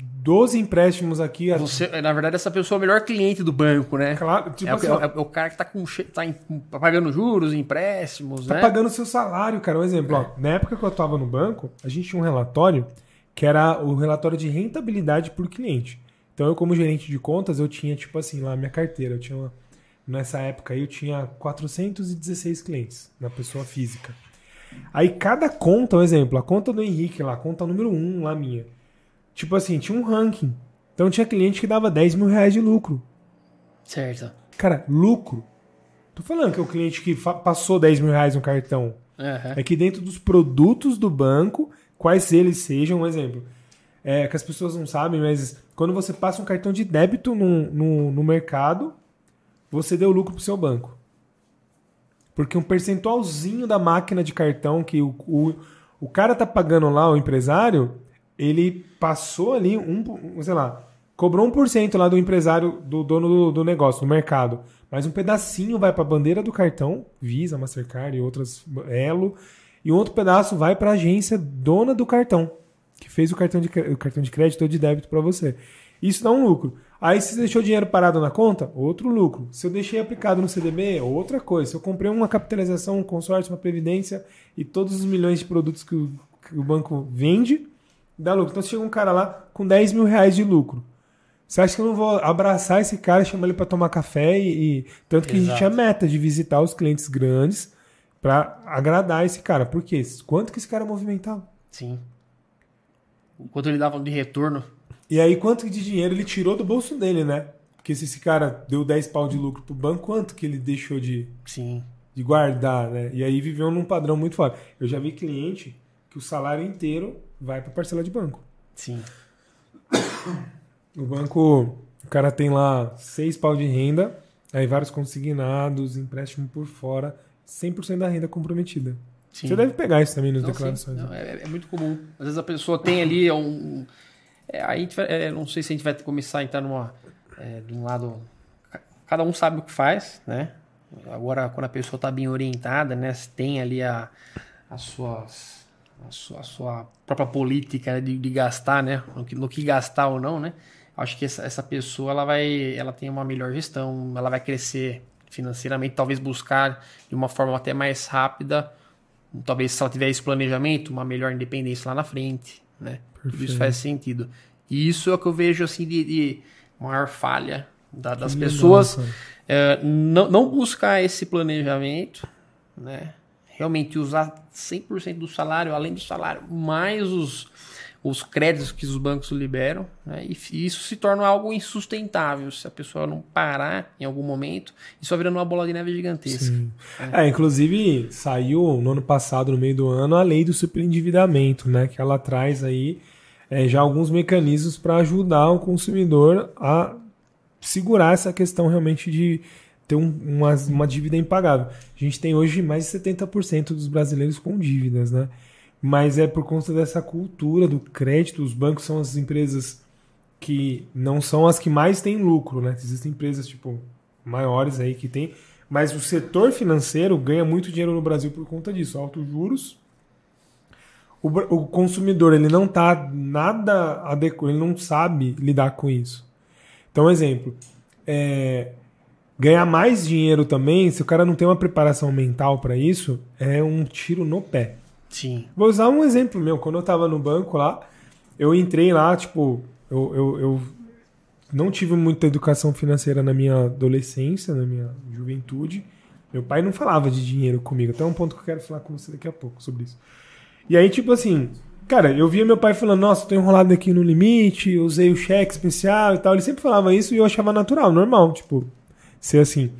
12 empréstimos aqui. Você, na verdade, essa pessoa é o melhor cliente do banco, né? Claro, tipo é, assim, o, é, é o cara que está com, tá em, pagando juros, empréstimos, tá né? pagando seu salário, cara. Um exemplo, é. ó, na época que eu estava no banco, a gente tinha um relatório que era o relatório de rentabilidade por cliente. Então, eu, como gerente de contas, eu tinha, tipo assim, lá minha carteira. Eu tinha uma, nessa época aí, eu tinha 416 clientes na pessoa física. Aí, cada conta, um exemplo, a conta do Henrique lá, a conta número 1 lá minha Tipo assim, tinha um ranking. Então tinha cliente que dava 10 mil reais de lucro. Certo. Cara, lucro. Tô falando que é o cliente que passou 10 mil reais no cartão. Uhum. É que dentro dos produtos do banco, quais eles sejam, um exemplo. É que as pessoas não sabem, mas quando você passa um cartão de débito no, no, no mercado, você deu lucro pro seu banco. Porque um percentualzinho da máquina de cartão que o, o, o cara tá pagando lá, o empresário, ele passou ali um, sei lá, cobrou 1% lá do empresário, do dono do, do negócio, do mercado. Mas um pedacinho vai para a bandeira do cartão, Visa, Mastercard e outras, Elo, e um outro pedaço vai para a agência dona do cartão, que fez o cartão de, o cartão de crédito ou de débito para você. Isso dá um lucro. Aí se deixou dinheiro parado na conta, outro lucro. Se eu deixei aplicado no CDB, outra coisa. Se eu comprei uma capitalização, um consórcio, uma previdência e todos os milhões de produtos que o, que o banco vende, dá lucro. Então chega um cara lá com 10 mil reais de lucro. Você acha que eu não vou abraçar esse cara, chamar ele para tomar café e, e, tanto que Exato. a gente tinha meta de visitar os clientes grandes para agradar esse cara. Por quê? Quanto que esse cara movimentava? Sim. Quanto ele dava de retorno? E aí quanto de dinheiro ele tirou do bolso dele, né? Porque se esse cara deu 10 pau de lucro pro banco, quanto que ele deixou de Sim. de guardar, né? E aí viveu num padrão muito forte. Eu já vi cliente que o salário inteiro vai para parcela de banco. Sim. O banco, o cara tem lá seis pau de renda, aí vários consignados, empréstimo por fora, 100% da renda comprometida. Sim. Você deve pegar isso também nas não, declarações. Não, né? é, é, muito comum. Às vezes a pessoa tem ali um. É, aí gente é, não sei se a gente vai começar a entrar numa. É, de um lado. Cada um sabe o que faz, né? Agora, quando a pessoa está bem orientada, né? Tem ali a, as suas a sua, a sua própria política de, de, gastar, né? No que, no que, gastar ou não, né? Acho que essa, essa pessoa ela vai, ela tem uma melhor gestão, ela vai crescer financeiramente, talvez buscar de uma forma até mais rápida, talvez se ela tiver esse planejamento, uma melhor independência lá na frente, né? Tudo isso faz sentido. E isso é o que eu vejo assim de, de maior falha da, das pessoas, é, não, não buscar esse planejamento, né? Realmente usar 100% do salário, além do salário, mais os, os créditos que os bancos liberam, né? e isso se torna algo insustentável se a pessoa não parar em algum momento, isso vai virando uma bola de neve gigantesca. É. é. inclusive saiu no ano passado, no meio do ano, a lei do superendividamento, né? que ela traz aí é, já alguns mecanismos para ajudar o consumidor a segurar essa questão realmente de ter um, uma, uma dívida impagável. A gente tem hoje mais de 70% dos brasileiros com dívidas, né? Mas é por conta dessa cultura do crédito. Os bancos são as empresas que não são as que mais têm lucro, né? Existem empresas tipo maiores aí que tem, mas o setor financeiro ganha muito dinheiro no Brasil por conta disso, altos juros. O, o consumidor ele não tá nada adequado, ele não sabe lidar com isso. Então, exemplo, é, ganhar mais dinheiro também, se o cara não tem uma preparação mental para isso, é um tiro no pé. Sim. Vou usar um exemplo meu. Quando eu tava no banco lá, eu entrei lá, tipo, eu, eu, eu não tive muita educação financeira na minha adolescência, na minha juventude. Meu pai não falava de dinheiro comigo. Até um ponto que eu quero falar com você daqui a pouco sobre isso. E aí, tipo assim, cara, eu via meu pai falando, nossa, tô enrolado aqui no limite, usei o cheque especial e tal. Ele sempre falava isso e eu achava natural, normal, tipo, ser assim.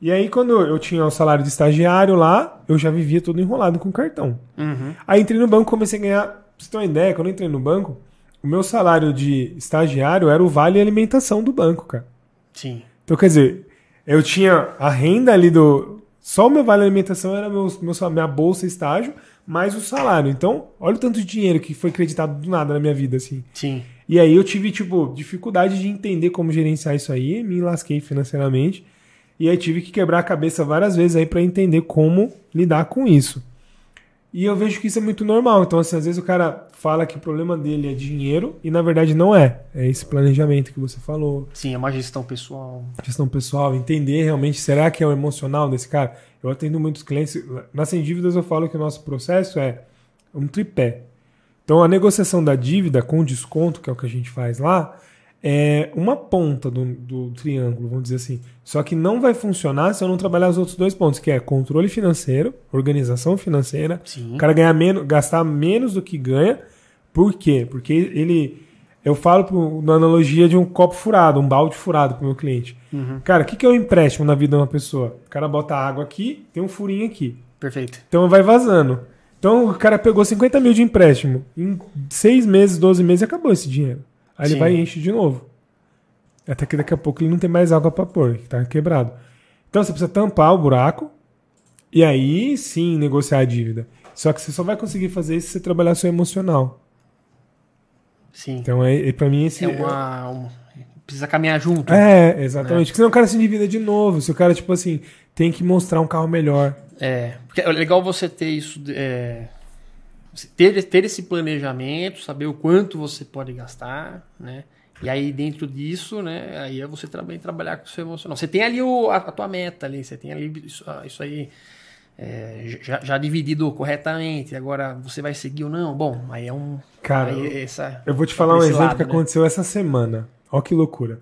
E aí, quando eu tinha o salário de estagiário lá, eu já vivia todo enrolado com cartão. Uhum. Aí entrei no banco comecei a ganhar. Pra você ter uma ideia, quando eu entrei no banco, o meu salário de estagiário era o vale alimentação do banco, cara. Sim. Então, quer dizer, eu tinha a renda ali do. Só o meu vale alimentação era meu, meu, minha bolsa estágio, mais o salário. Então, olha o tanto de dinheiro que foi acreditado do nada na minha vida, assim. Sim. E aí eu tive, tipo, dificuldade de entender como gerenciar isso aí, me lasquei financeiramente. E aí tive que quebrar a cabeça várias vezes aí para entender como lidar com isso. E eu vejo que isso é muito normal. Então, assim, às vezes o cara fala que o problema dele é dinheiro e na verdade não é. É esse planejamento que você falou. Sim, é uma gestão pessoal. Gestão pessoal, entender realmente, será que é o emocional desse cara? Eu atendo muitos clientes. Na Sem Dívidas eu falo que o nosso processo é um tripé. Então, a negociação da dívida com desconto, que é o que a gente faz lá, é uma ponta do, do, triângulo, vamos dizer assim. Só que não vai funcionar se eu não trabalhar os outros dois pontos, que é controle financeiro, organização financeira. Sim. O cara ganhar menos, gastar menos do que ganha. Por quê? Porque ele. Eu falo pro, na analogia de um copo furado, um balde furado para o meu cliente. Uhum. Cara, o que, que é o um empréstimo na vida de uma pessoa? O cara bota água aqui, tem um furinho aqui. Perfeito. Então vai vazando. Então o cara pegou 50 mil de empréstimo. Em seis meses, 12 meses, acabou esse dinheiro. Aí Sim. ele vai e enche de novo. Até que daqui a pouco ele não tem mais água para pôr, que tá quebrado. Então você precisa tampar o buraco e aí sim negociar a dívida. Só que você só vai conseguir fazer isso se você trabalhar seu emocional. Sim. Então é, é para mim esse é uma, um, precisa caminhar junto. É, exatamente. Né? Porque senão o cara se endivida de novo. Se o cara tipo assim tem que mostrar um carro melhor. É, porque é legal você ter isso é, ter, ter esse planejamento, saber o quanto você pode gastar, né? E aí, dentro disso, né, aí é você também trabalhar com o seu emocional. Você tem ali o, a, a tua meta ali, você tem ali isso, ah, isso aí é, já, já, dividido corretamente. Agora, você vai seguir ou não? Bom, aí é um... Cara, aí, essa, eu vou te falar um exemplo lado, que né? aconteceu essa semana. Olha que loucura.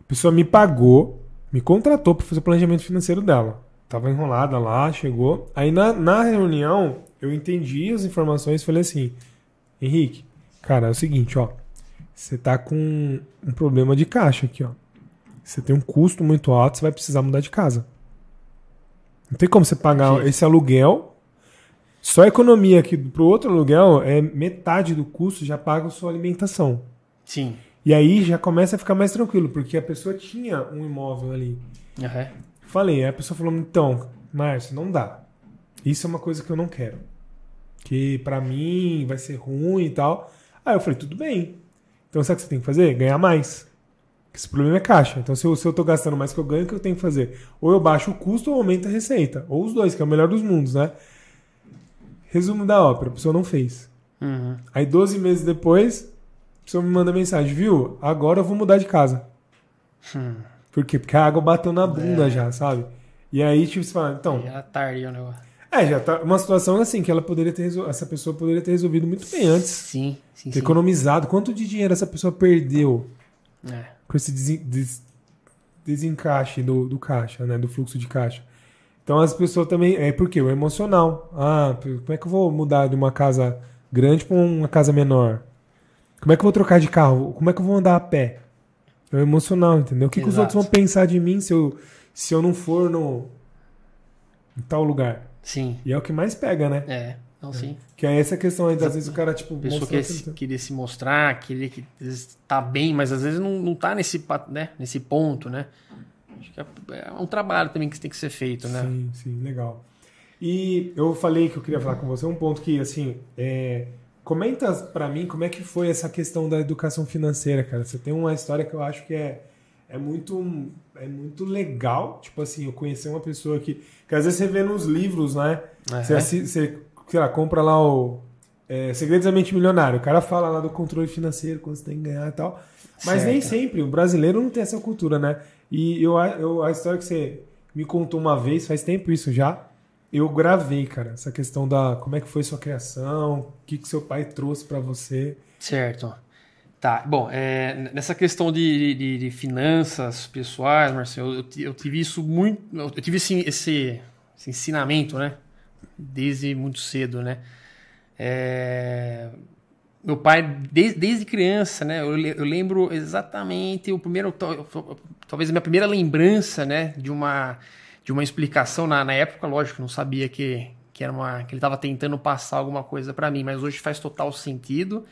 A pessoa me pagou, me contratou para fazer o planejamento financeiro dela. Tava enrolada lá, chegou. Aí na, na reunião, eu entendi as informações e falei assim: Henrique, cara, é o seguinte, ó. Você tá com um problema de caixa aqui, ó. Você tem um custo muito alto, você vai precisar mudar de casa. Não tem como você pagar Sim. esse aluguel. Só a economia aqui pro outro aluguel é metade do custo já paga a sua alimentação. Sim. E aí já começa a ficar mais tranquilo, porque a pessoa tinha um imóvel ali. Uhum. Falei, aí a pessoa falou: então, Márcio, não dá. Isso é uma coisa que eu não quero. Que para mim vai ser ruim e tal. Aí eu falei: tudo bem. Então sabe o que você tem que fazer? Ganhar mais. Esse problema é caixa. Então, se eu, se eu tô gastando mais que eu ganho, o que eu tenho que fazer? Ou eu baixo o custo ou aumento a receita. Ou os dois, que é o melhor dos mundos, né? Resumo da ópera, a pessoa não fez. Uhum. Aí, 12 meses depois, pessoa me manda mensagem, viu? Agora eu vou mudar de casa. Hum. Por quê? Porque a água bateu na bunda é. já, sabe? E aí, tipo, você fala, então. Já tarde o negócio. É, já tá uma situação assim que ela poderia ter essa pessoa poderia ter resolvido muito bem antes. Sim, sim. Ter sim. economizado. Quanto de dinheiro essa pessoa perdeu é. com esse des, des, desencaixe do, do caixa, né? Do fluxo de caixa. Então as pessoas também. É porque o emocional. Ah, como é que eu vou mudar de uma casa grande para uma casa menor? Como é que eu vou trocar de carro? Como é que eu vou andar a pé? É emocional, entendeu? O que, que os outros vão pensar de mim se eu, se eu não for no em tal lugar? Sim. E é o que mais pega, né? É. Não, sim. Que é essa questão aí, às vezes o cara, tipo, pessoa quer se, querer se mostrar, querer que tá bem, mas às vezes não, não tá nesse, né, nesse ponto, né? Acho que é, é um trabalho também que tem que ser feito, né? Sim, sim, legal. E eu falei que eu queria falar com você um ponto que, assim, é, comenta para mim como é que foi essa questão da educação financeira, cara. Você tem uma história que eu acho que é, é muito é muito legal. Tipo assim, eu conheci uma pessoa que, que às vezes você vê nos livros, né? Uhum. Você, você, sei lá, compra lá o é, Segredos da Mente Milionário. O cara fala lá do controle financeiro, quando você tem que ganhar e tal. Mas certo. nem sempre, o brasileiro não tem essa cultura, né? E eu, eu, a história que você me contou uma vez, faz tempo isso já, eu gravei, cara, essa questão da como é que foi sua criação, o que, que seu pai trouxe para você. Certo. Tá, bom, é, nessa questão de, de, de, finanças pessoais, Marcelo, eu, eu, tive isso muito, eu tive esse, esse, esse ensinamento, né, desde muito cedo, né. É, meu pai, desde, desde criança, né, eu, eu lembro exatamente o primeiro, talvez a minha primeira lembrança, né, de uma de uma explicação. Na, na época, lógico, não sabia que, que era uma que ele estava tentando passar alguma coisa para mim, mas hoje faz total sentido.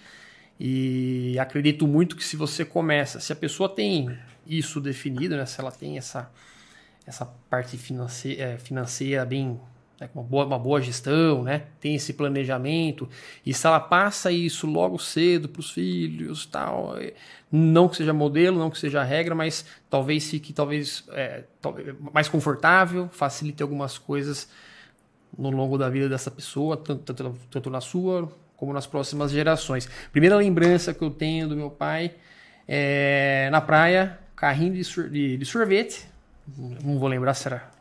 E acredito muito que se você começa, se a pessoa tem isso definido, né, se ela tem essa essa parte financeira, é, financeira bem né, uma, boa, uma boa gestão, né, tem esse planejamento, e se ela passa isso logo cedo para os filhos, tal, não que seja modelo, não que seja regra, mas talvez fique talvez é, mais confortável, facilite algumas coisas no longo da vida dessa pessoa, tanto, tanto, tanto na sua como nas próximas gerações. Primeira lembrança que eu tenho do meu pai é na praia, carrinho de, de, de sorvete, não vou lembrar se era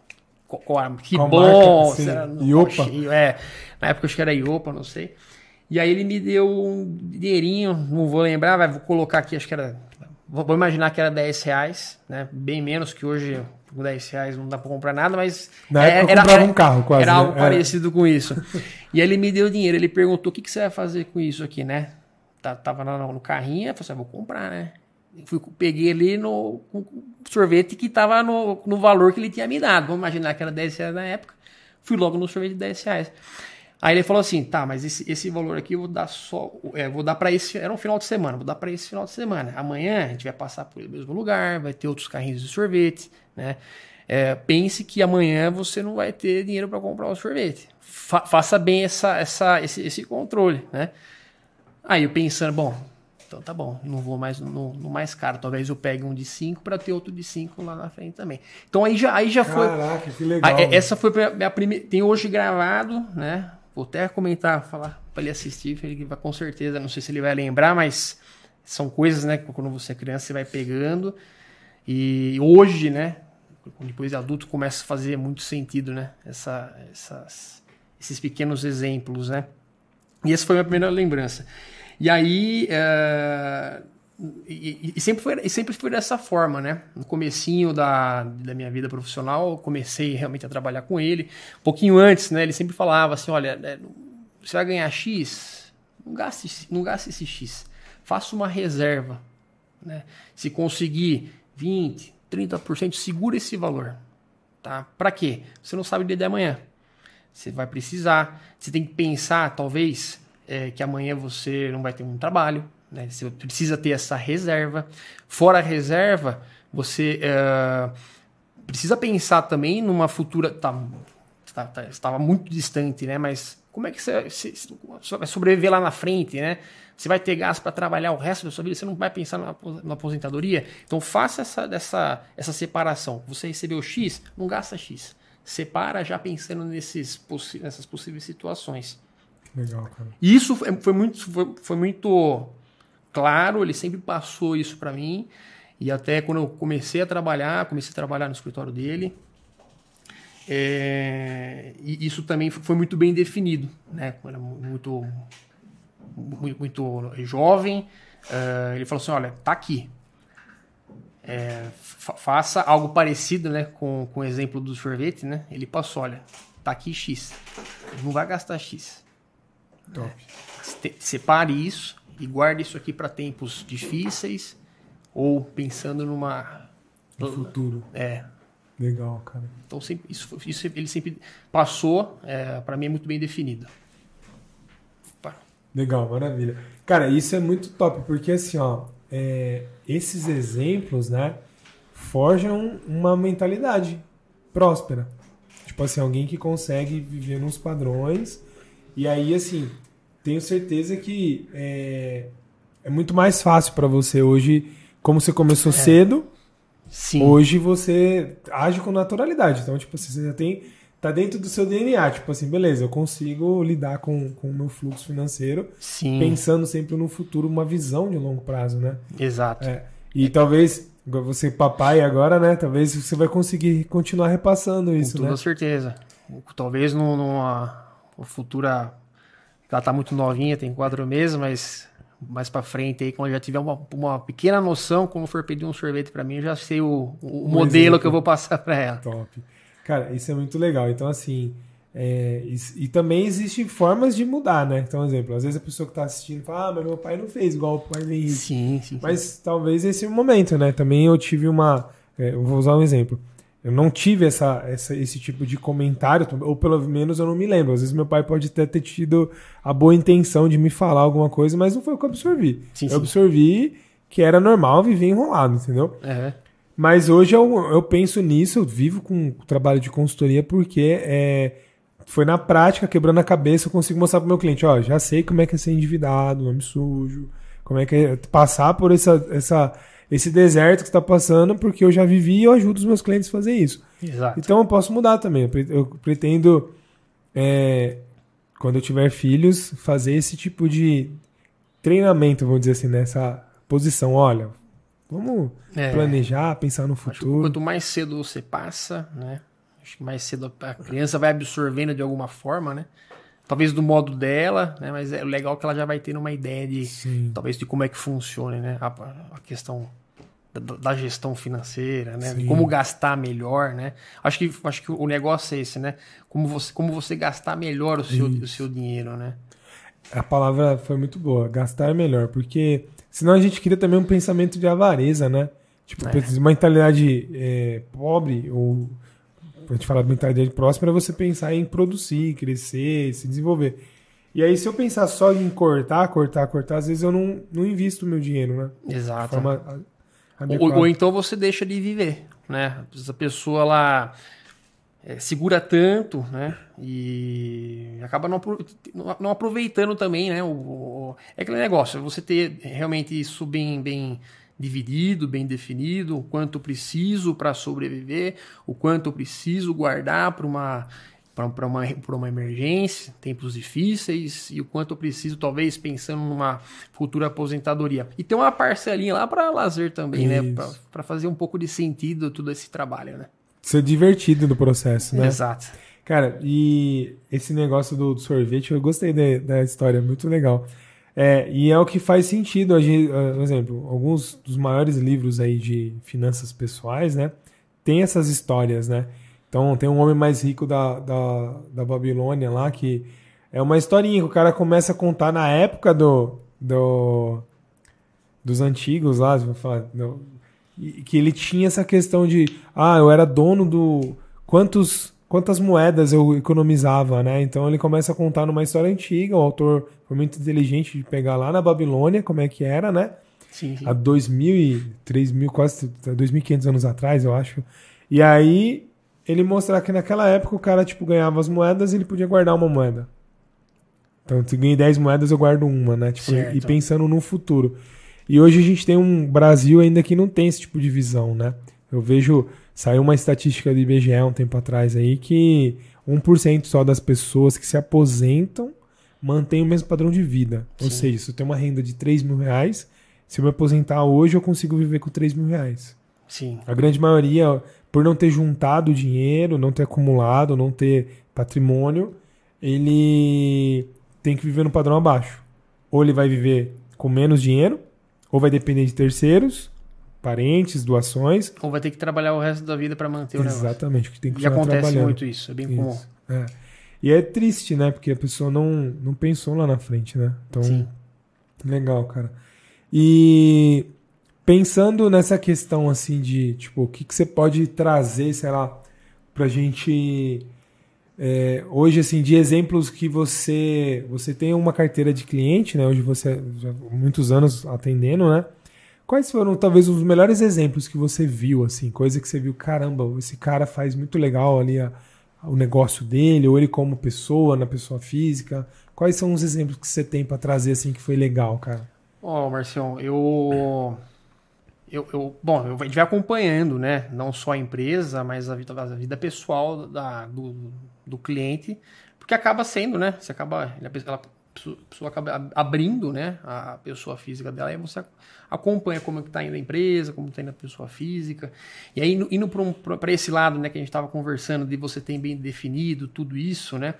que Qual bom, marca, era, Iopa. É, na época acho que era Iopa, não sei. E aí ele me deu um dinheirinho, não vou lembrar, vou colocar aqui, acho que era. Vou imaginar que era 10 reais, né? Bem menos que hoje, com 10 reais não dá pra comprar nada, mas. Na é, época era, comprava um carro quase. Era né? algo é. parecido com isso. e aí ele me deu dinheiro, ele perguntou: o que, que você vai fazer com isso aqui, né? Tá, tava no, no carrinho, eu falei assim, ah, vou comprar, né? Fui, peguei ali no sorvete que tava no, no valor que ele tinha me dado. Vamos imaginar que era 10 reais na época. Fui logo no sorvete de 10 reais. Aí ele falou assim, tá, mas esse, esse valor aqui eu vou dar só, é, vou dar para esse, era um final de semana, vou dar para esse final de semana. Amanhã a gente vai passar pelo mesmo lugar, vai ter outros carrinhos de sorvete, né? É, pense que amanhã você não vai ter dinheiro para comprar o sorvete. Fa faça bem essa, essa, esse, esse controle, né? Aí eu pensando, bom, então tá bom, não vou mais no, no mais caro. Talvez eu pegue um de 5 para ter outro de 5 lá na frente também. Então aí já, aí já Caraca, foi. Caraca, que legal. essa foi a minha primeira. Tem hoje gravado, né? Vou até comentar, falar para ele assistir, ele vai com certeza, não sei se ele vai lembrar, mas são coisas, né, que quando você é criança você vai pegando. E hoje, né, depois de adulto começa a fazer muito sentido, né, essa, essas, esses pequenos exemplos, né. E essa foi a minha primeira lembrança. E aí, é, e, e, sempre foi, e sempre foi dessa forma, né? No comecinho da, da minha vida profissional, comecei realmente a trabalhar com ele. Um pouquinho antes, né? Ele sempre falava assim, olha, né, você vai ganhar X, não gaste, não gaste esse X. Faça uma reserva, né? Se conseguir 20, 30%, segura esse valor, tá? Para quê? Você não sabe o dia de amanhã. Você vai precisar, você tem que pensar, talvez, é, que amanhã você não vai ter um trabalho, né? Você precisa ter essa reserva. Fora a reserva, você é, precisa pensar também numa futura. Tá, tá, tá, estava muito distante, né? Mas como é que você, você, vai sobreviver lá na frente, né? Você vai ter gasto para trabalhar o resto da sua vida, você não vai pensar na, na aposentadoria. Então faça essa, essa, essa separação. Você recebeu X, não gasta X. Separa já pensando nesses, nessas possíveis situações. Legal, cara. E isso foi, foi muito, foi, foi muito claro, ele sempre passou isso para mim. E até quando eu comecei a trabalhar, comecei a trabalhar no escritório dele, é, e isso também foi muito bem definido, né? Era muito, muito, muito jovem, uh, ele falou assim, olha, tá aqui. É, faça algo parecido, né? Com, com o exemplo do sorvete, né? Ele passou, olha, tá aqui X. Não vai gastar X. Top. Separe isso, e guarde isso aqui para tempos difíceis ou pensando numa no futuro. É. Legal, cara. Então sempre, isso, isso ele sempre passou, é, para mim é muito bem definido. Legal, maravilha. Cara, isso é muito top, porque assim, ó, é, esses exemplos, né, forjam uma mentalidade próspera. Tipo assim, alguém que consegue viver nos padrões. E aí, assim, tenho certeza que é, é muito mais fácil para você hoje, como você começou é. cedo, Sim. hoje você age com naturalidade. Então, tipo assim, você já tem. Tá dentro do seu DNA, tipo assim, beleza, eu consigo lidar com, com o meu fluxo financeiro, Sim. pensando sempre no futuro, uma visão de longo prazo, né? Exato. É. E talvez você papai agora, né? Talvez você vai conseguir continuar repassando isso, Com toda né? certeza. Talvez numa futura... Ela tá muito novinha, tem quatro meses, mas mais para frente aí, quando eu já tiver uma, uma pequena noção, quando for pedir um sorvete para mim, eu já sei o, o modelo exemplo. que eu vou passar para ela. Top. Cara, isso é muito legal. Então, assim, é, e, e, também existem formas de mudar, né? Então, exemplo, às vezes a pessoa que está assistindo fala, ah, mas meu pai não fez igual o pai Henrique. Sim, sim. Mas sim. talvez esse é o momento, né? Também eu tive uma. É, eu vou usar um exemplo. Eu não tive essa, essa, esse tipo de comentário, ou pelo menos eu não me lembro. Às vezes meu pai pode até ter tido a boa intenção de me falar alguma coisa, mas não foi o que eu absorvi. Sim, eu sim. absorvi que era normal viver enrolado, entendeu? É. Mas hoje eu, eu penso nisso, eu vivo com o trabalho de consultoria porque é, foi na prática, quebrando a cabeça, eu consigo mostrar pro meu cliente, ó, já sei como é que é ser endividado, nome sujo, como é que é passar por essa, essa, esse deserto que está passando, porque eu já vivi e eu ajudo os meus clientes a fazer isso. Exato. Então eu posso mudar também. Eu pretendo, é, quando eu tiver filhos, fazer esse tipo de treinamento, vamos dizer assim, nessa posição. Olha, vamos é, planejar, pensar no futuro. quanto mais cedo você passa, né? Acho que mais cedo a criança vai absorvendo de alguma forma, né? Talvez do modo dela, né? Mas é legal que ela já vai tendo uma ideia de, Sim. talvez, de como é que funciona, né? A, a questão da, da, gestão financeira, né? De como gastar melhor, né? Acho que, acho que o negócio é esse, né? Como você, como você gastar melhor o seu, o seu dinheiro, né? A palavra foi muito boa, gastar melhor, porque senão a gente cria também um pensamento de avareza, né? Tipo, é. mentalidade é, pobre ou a gente fala de mentalidade próxima, é você pensar em produzir, crescer, se desenvolver. E aí, se eu pensar só em cortar, cortar, cortar, às vezes eu não, não invisto o meu dinheiro, né? Exato. Ou, ou, então você deixa de viver, né? Essa pessoa, ela é, segura tanto, né? E acaba não, não aproveitando também, né? O, o, é aquele negócio, você ter realmente isso bem, bem dividido, bem definido, o quanto preciso para sobreviver, o quanto preciso guardar para uma para uma, uma emergência, tempos difíceis, e o quanto eu preciso, talvez, pensando numa futura aposentadoria. E tem uma parcelinha lá para lazer também, né? Isso. né? Para fazer um pouco de sentido todo esse trabalho, né? Ser divertido no processo, né? Exato. Cara, e esse negócio do sorvete, eu gostei da, da história, muito legal. É, e é o que faz sentido, por exemplo, alguns dos maiores livros aí de finanças pessoais, né, tem essas histórias, né? Então tem um homem mais rico da, da, da Babilônia lá que é uma historinha que o cara começa a contar na época do, do dos antigos lá, falar, do, que ele tinha essa questão de, ah, eu era dono do quantos quantas moedas eu economizava, né? Então ele começa a contar numa história antiga, o autor foi muito inteligente de pegar lá na Babilônia como é que era, né? Sim, sim. Há 2.000 e 3.000, quase 2.500 anos atrás, eu acho. E aí ele mostrar que naquela época o cara tipo ganhava as moedas e ele podia guardar uma moeda. Então, se ganhei 10 moedas, eu guardo uma, né? Tipo, e pensando no futuro. E hoje a gente tem um Brasil ainda que não tem esse tipo de visão, né? Eu vejo Saiu uma estatística do IBGE um tempo atrás aí que 1% só das pessoas que se aposentam mantém o mesmo padrão de vida. Sim. Ou seja, se eu tenho uma renda de 3 mil reais, se eu me aposentar hoje, eu consigo viver com 3 mil reais. Sim. A grande maioria, por não ter juntado dinheiro, não ter acumulado, não ter patrimônio, ele tem que viver no padrão abaixo. Ou ele vai viver com menos dinheiro, ou vai depender de terceiros, parentes, doações. Ou vai ter que trabalhar o resto da vida para manter o negócio. Exatamente, que tem que E acontece muito isso, é bem isso. comum. É. E é triste, né? Porque a pessoa não, não pensou lá na frente, né? Então, Sim. legal, cara. E pensando nessa questão assim de, tipo, o que, que você pode trazer, sei lá, pra gente é, hoje, assim, de exemplos que você você tem uma carteira de cliente, né? Hoje você já muitos anos atendendo, né? Quais foram talvez os melhores exemplos que você viu, assim, coisa que você viu, caramba, esse cara faz muito legal ali a, o negócio dele, ou ele como pessoa, na pessoa física. Quais são os exemplos que você tem para trazer assim que foi legal, cara? Ó, oh, Marcião, eu eu, eu, bom, a gente vai acompanhando, né? Não só a empresa, mas a vida, a vida pessoal da, do, do cliente, porque acaba sendo, né? Você acaba, ela, a pessoa acaba abrindo, né? A pessoa física dela e você acompanha como é está indo a empresa, como está indo a pessoa física. E aí, indo para um, esse lado, né? Que a gente estava conversando de você ter bem definido tudo isso, né?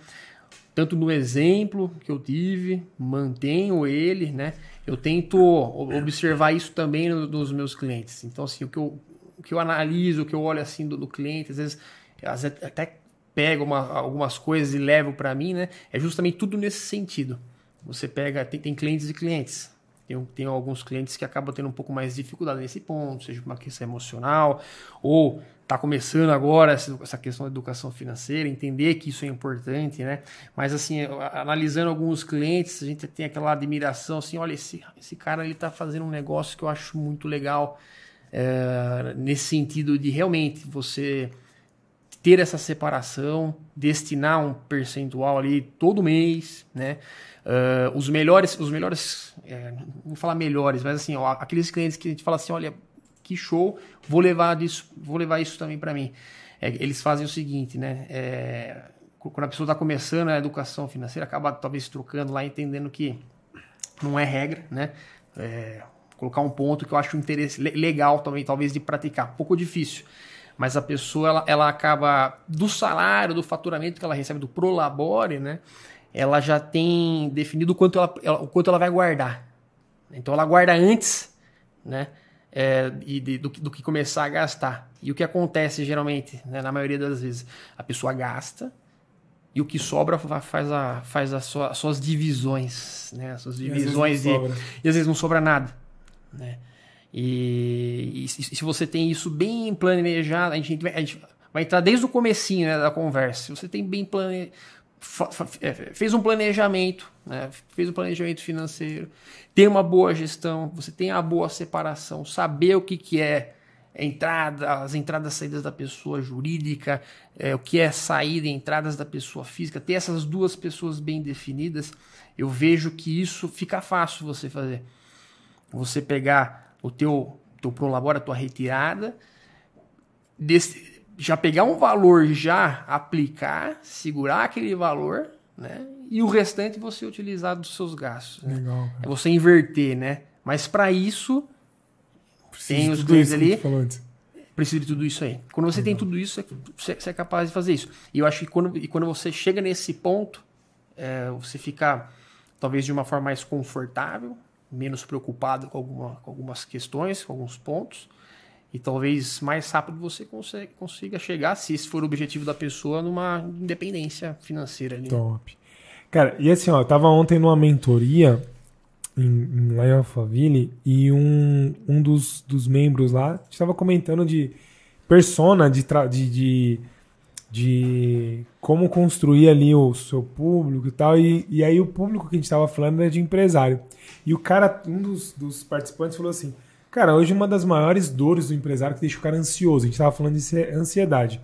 Tanto no exemplo que eu tive, mantenho ele, né? eu tento observar isso também nos meus clientes. Então, assim, o que eu, o que eu analiso, o que eu olho assim do, do cliente, às vezes, às vezes até pego uma, algumas coisas e levo para mim, né? É justamente tudo nesse sentido. Você pega, tem, tem clientes e clientes. Tem, tem alguns clientes que acabam tendo um pouco mais de dificuldade nesse ponto, seja uma questão emocional, ou está começando agora essa, questão da educação financeira, entender que isso é importante, né? Mas assim, analisando alguns clientes, a gente tem aquela admiração assim, olha, esse, esse cara ele está fazendo um negócio que eu acho muito legal, é, nesse sentido de realmente você ter essa separação, destinar um percentual ali todo mês, né? Uh, os melhores, os melhores, é, não vou falar melhores, mas assim, ó, aqueles clientes que a gente fala assim, olha, que show, vou levar isso, vou levar isso também para mim. É, eles fazem o seguinte, né? É, quando a pessoa está começando a educação financeira, acaba talvez trocando lá, entendendo que não é regra, né? É, colocar um ponto que eu acho interesse legal também, talvez de praticar, um pouco difícil. Mas a pessoa ela, ela acaba do salário, do faturamento que ela recebe do Prolabore, né? ela já tem definido quanto ela, ela, o quanto ela vai guardar. Então ela guarda antes, né? É, e de, do, do, que começar a gastar. E o que acontece geralmente, né, na maioria das vezes, a pessoa gasta e o que sobra faz, a, faz a sua, as suas divisões, né? As suas divisões e, e, às vezes não sobra nada, né? E, e, se você tem isso bem planejado, a gente, a gente vai entrar desde o comecinho né, da conversa. Se você tem bem plane, fez um planejamento, né? fez um planejamento financeiro, tem uma boa gestão, você tem a boa separação, saber o que, que é entrada, as entradas e saídas da pessoa jurídica, é, o que é saída e entradas da pessoa física, ter essas duas pessoas bem definidas, eu vejo que isso fica fácil você fazer. Você pegar o teu, teu prolabora, a tua retirada, desse, já pegar um valor, já aplicar, segurar aquele valor, né? E o restante você utilizar dos seus gastos. Né? Legal. É você inverter, né? Mas para isso Preciso tem os dois ali. Precisa de tudo isso aí. Quando você Legal. tem tudo isso, você é capaz de fazer isso. E eu acho que quando, e quando você chega nesse ponto, é, você fica talvez de uma forma mais confortável, menos preocupado com, alguma, com algumas questões, com alguns pontos e talvez mais rápido você consiga, chegar, se esse for o objetivo da pessoa, numa independência financeira. Ali. Top. Cara, e assim, ó, eu tava ontem numa mentoria em, em, lá em Alphaville e um, um dos, dos membros lá estava comentando de persona, de, de, de, de, como construir ali o seu público e tal. E, e aí o público que a gente estava falando era de empresário. E o cara, um dos, dos participantes falou assim Cara, hoje uma das maiores dores do empresário que deixa o cara ansioso, a gente estava falando de ansiedade.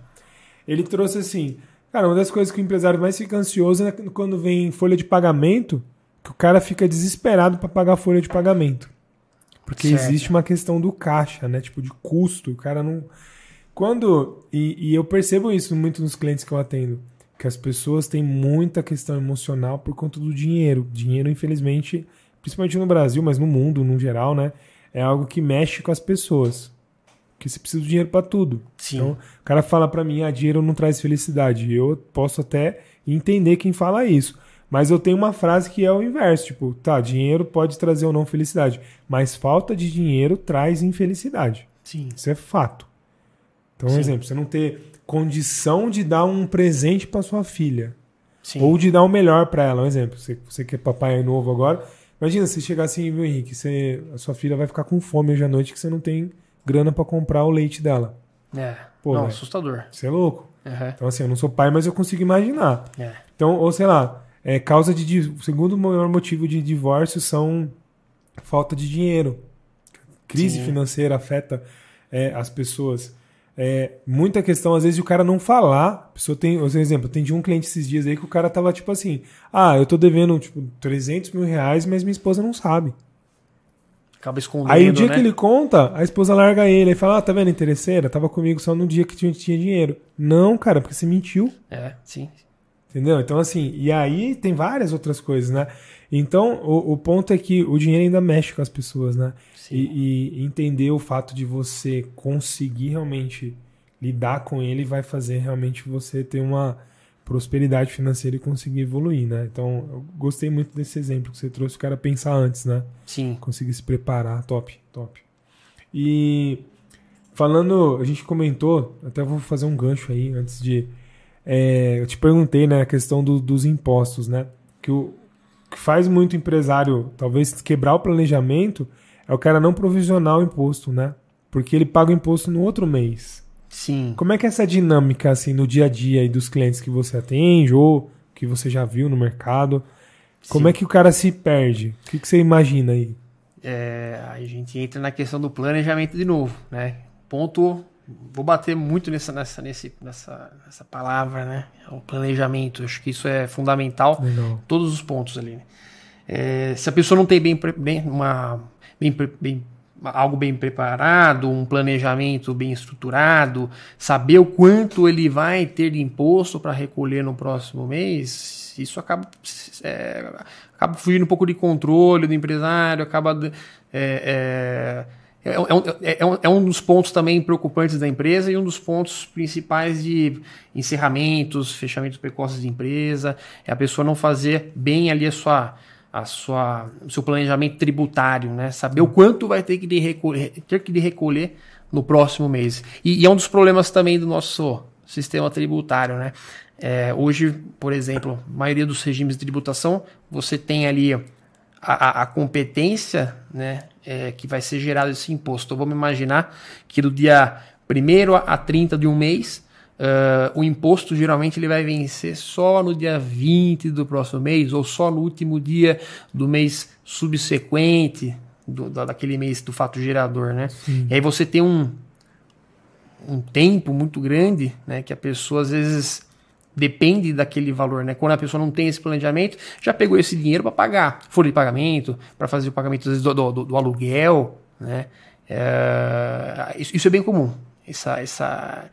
Ele trouxe assim, cara, uma das coisas que o empresário mais fica ansioso é quando vem folha de pagamento, que o cara fica desesperado para pagar a folha de pagamento. Porque certo. existe uma questão do caixa, né? Tipo, de custo. O cara não. Quando. E, e eu percebo isso muito nos clientes que eu atendo. Que as pessoas têm muita questão emocional por conta do dinheiro. Dinheiro, infelizmente, principalmente no Brasil, mas no mundo no geral, né? É algo que mexe com as pessoas. Porque você precisa do dinheiro para tudo. Sim. Então, o cara fala para mim, ah, dinheiro não traz felicidade. Eu posso até entender quem fala isso. Mas eu tenho uma frase que é o inverso, tipo, tá, dinheiro pode trazer ou não felicidade, mas falta de dinheiro traz infelicidade. Sim. Isso é fato. Então, um exemplo, você não ter condição de dar um presente para sua filha. Sim. Ou de dar o melhor para ela. Um exemplo, você, você que é papai novo agora, Imagina se chegar assim, viu, Henrique? Você, a sua filha vai ficar com fome hoje à noite que você não tem grana para comprar o leite dela. É. Pô, não, véio, assustador. Você é louco. Uhum. Então, assim, eu não sou pai, mas eu consigo imaginar. É. Então, ou sei lá, é, causa de. O segundo maior motivo de divórcio são falta de dinheiro. Crise Sim. financeira afeta é, as pessoas. É, muita questão, às vezes, de o cara não falar. A pessoa tem, por exemplo, tem de um cliente esses dias aí que o cara tava tipo assim: Ah, eu tô devendo tipo 300 mil reais, mas minha esposa não sabe. Acaba escondendo. Aí o dia né? que ele conta, a esposa larga ele e fala: Ah, tá vendo, interesseira? Tava comigo só no dia que tinha, tinha dinheiro. Não, cara, porque você mentiu. É, sim. Entendeu? Então, assim, e aí tem várias outras coisas, né? Então, o, o ponto é que o dinheiro ainda mexe com as pessoas, né? E, e, entender o fato de você conseguir realmente lidar com ele vai fazer realmente você ter uma prosperidade financeira e conseguir evoluir, né? Então, eu gostei muito desse exemplo que você trouxe, o cara pensar antes, né? Sim. Conseguir se preparar, top, top. E falando, a gente comentou, até vou fazer um gancho aí antes de. É, eu te perguntei, né, a questão do, dos impostos, né? Que o que faz muito empresário talvez quebrar o planejamento é o cara não provisionar o imposto, né? Porque ele paga o imposto no outro mês. Sim. Como é que é essa dinâmica, assim, no dia a dia aí dos clientes que você atende ou que você já viu no mercado? Como Sim. é que o cara se perde? O que, que você imagina aí? É, a gente entra na questão do planejamento de novo, né? Ponto. Vou bater muito nessa, nessa, nesse, nessa, nessa palavra, né? O planejamento. Acho que isso é fundamental. Legal. Todos os pontos ali. Né? É, se a pessoa não tem bem, bem uma bem, bem algo bem preparado, um planejamento bem estruturado, saber o quanto ele vai ter de imposto para recolher no próximo mês, isso acaba, é, acaba fugindo um pouco de controle do empresário, acaba. É, é, é, um, é, um, é um dos pontos também preocupantes da empresa e um dos pontos principais de encerramentos, fechamentos precoces de empresa, é a pessoa não fazer bem ali a sua a sua, o seu planejamento tributário, né? Saber o quanto vai ter que de recolher, ter que de recolher no próximo mês. E, e, é um dos problemas também do nosso sistema tributário, né? É, hoje, por exemplo, a maioria dos regimes de tributação, você tem ali a, a, competência, né? É, que vai ser gerado esse imposto. Então, vamos imaginar que do dia 1 a 30 de um mês, Uh, o imposto geralmente ele vai vencer só no dia 20 do próximo mês ou só no último dia do mês subsequente do, daquele mês do fato gerador, né? Sim. E aí você tem um, um tempo muito grande, né? Que a pessoa às vezes depende daquele valor, né? Quando a pessoa não tem esse planejamento, já pegou esse dinheiro para pagar folha de pagamento, para fazer o pagamento vezes, do, do, do, aluguel, né? É, isso, isso, é bem comum. Essa, essa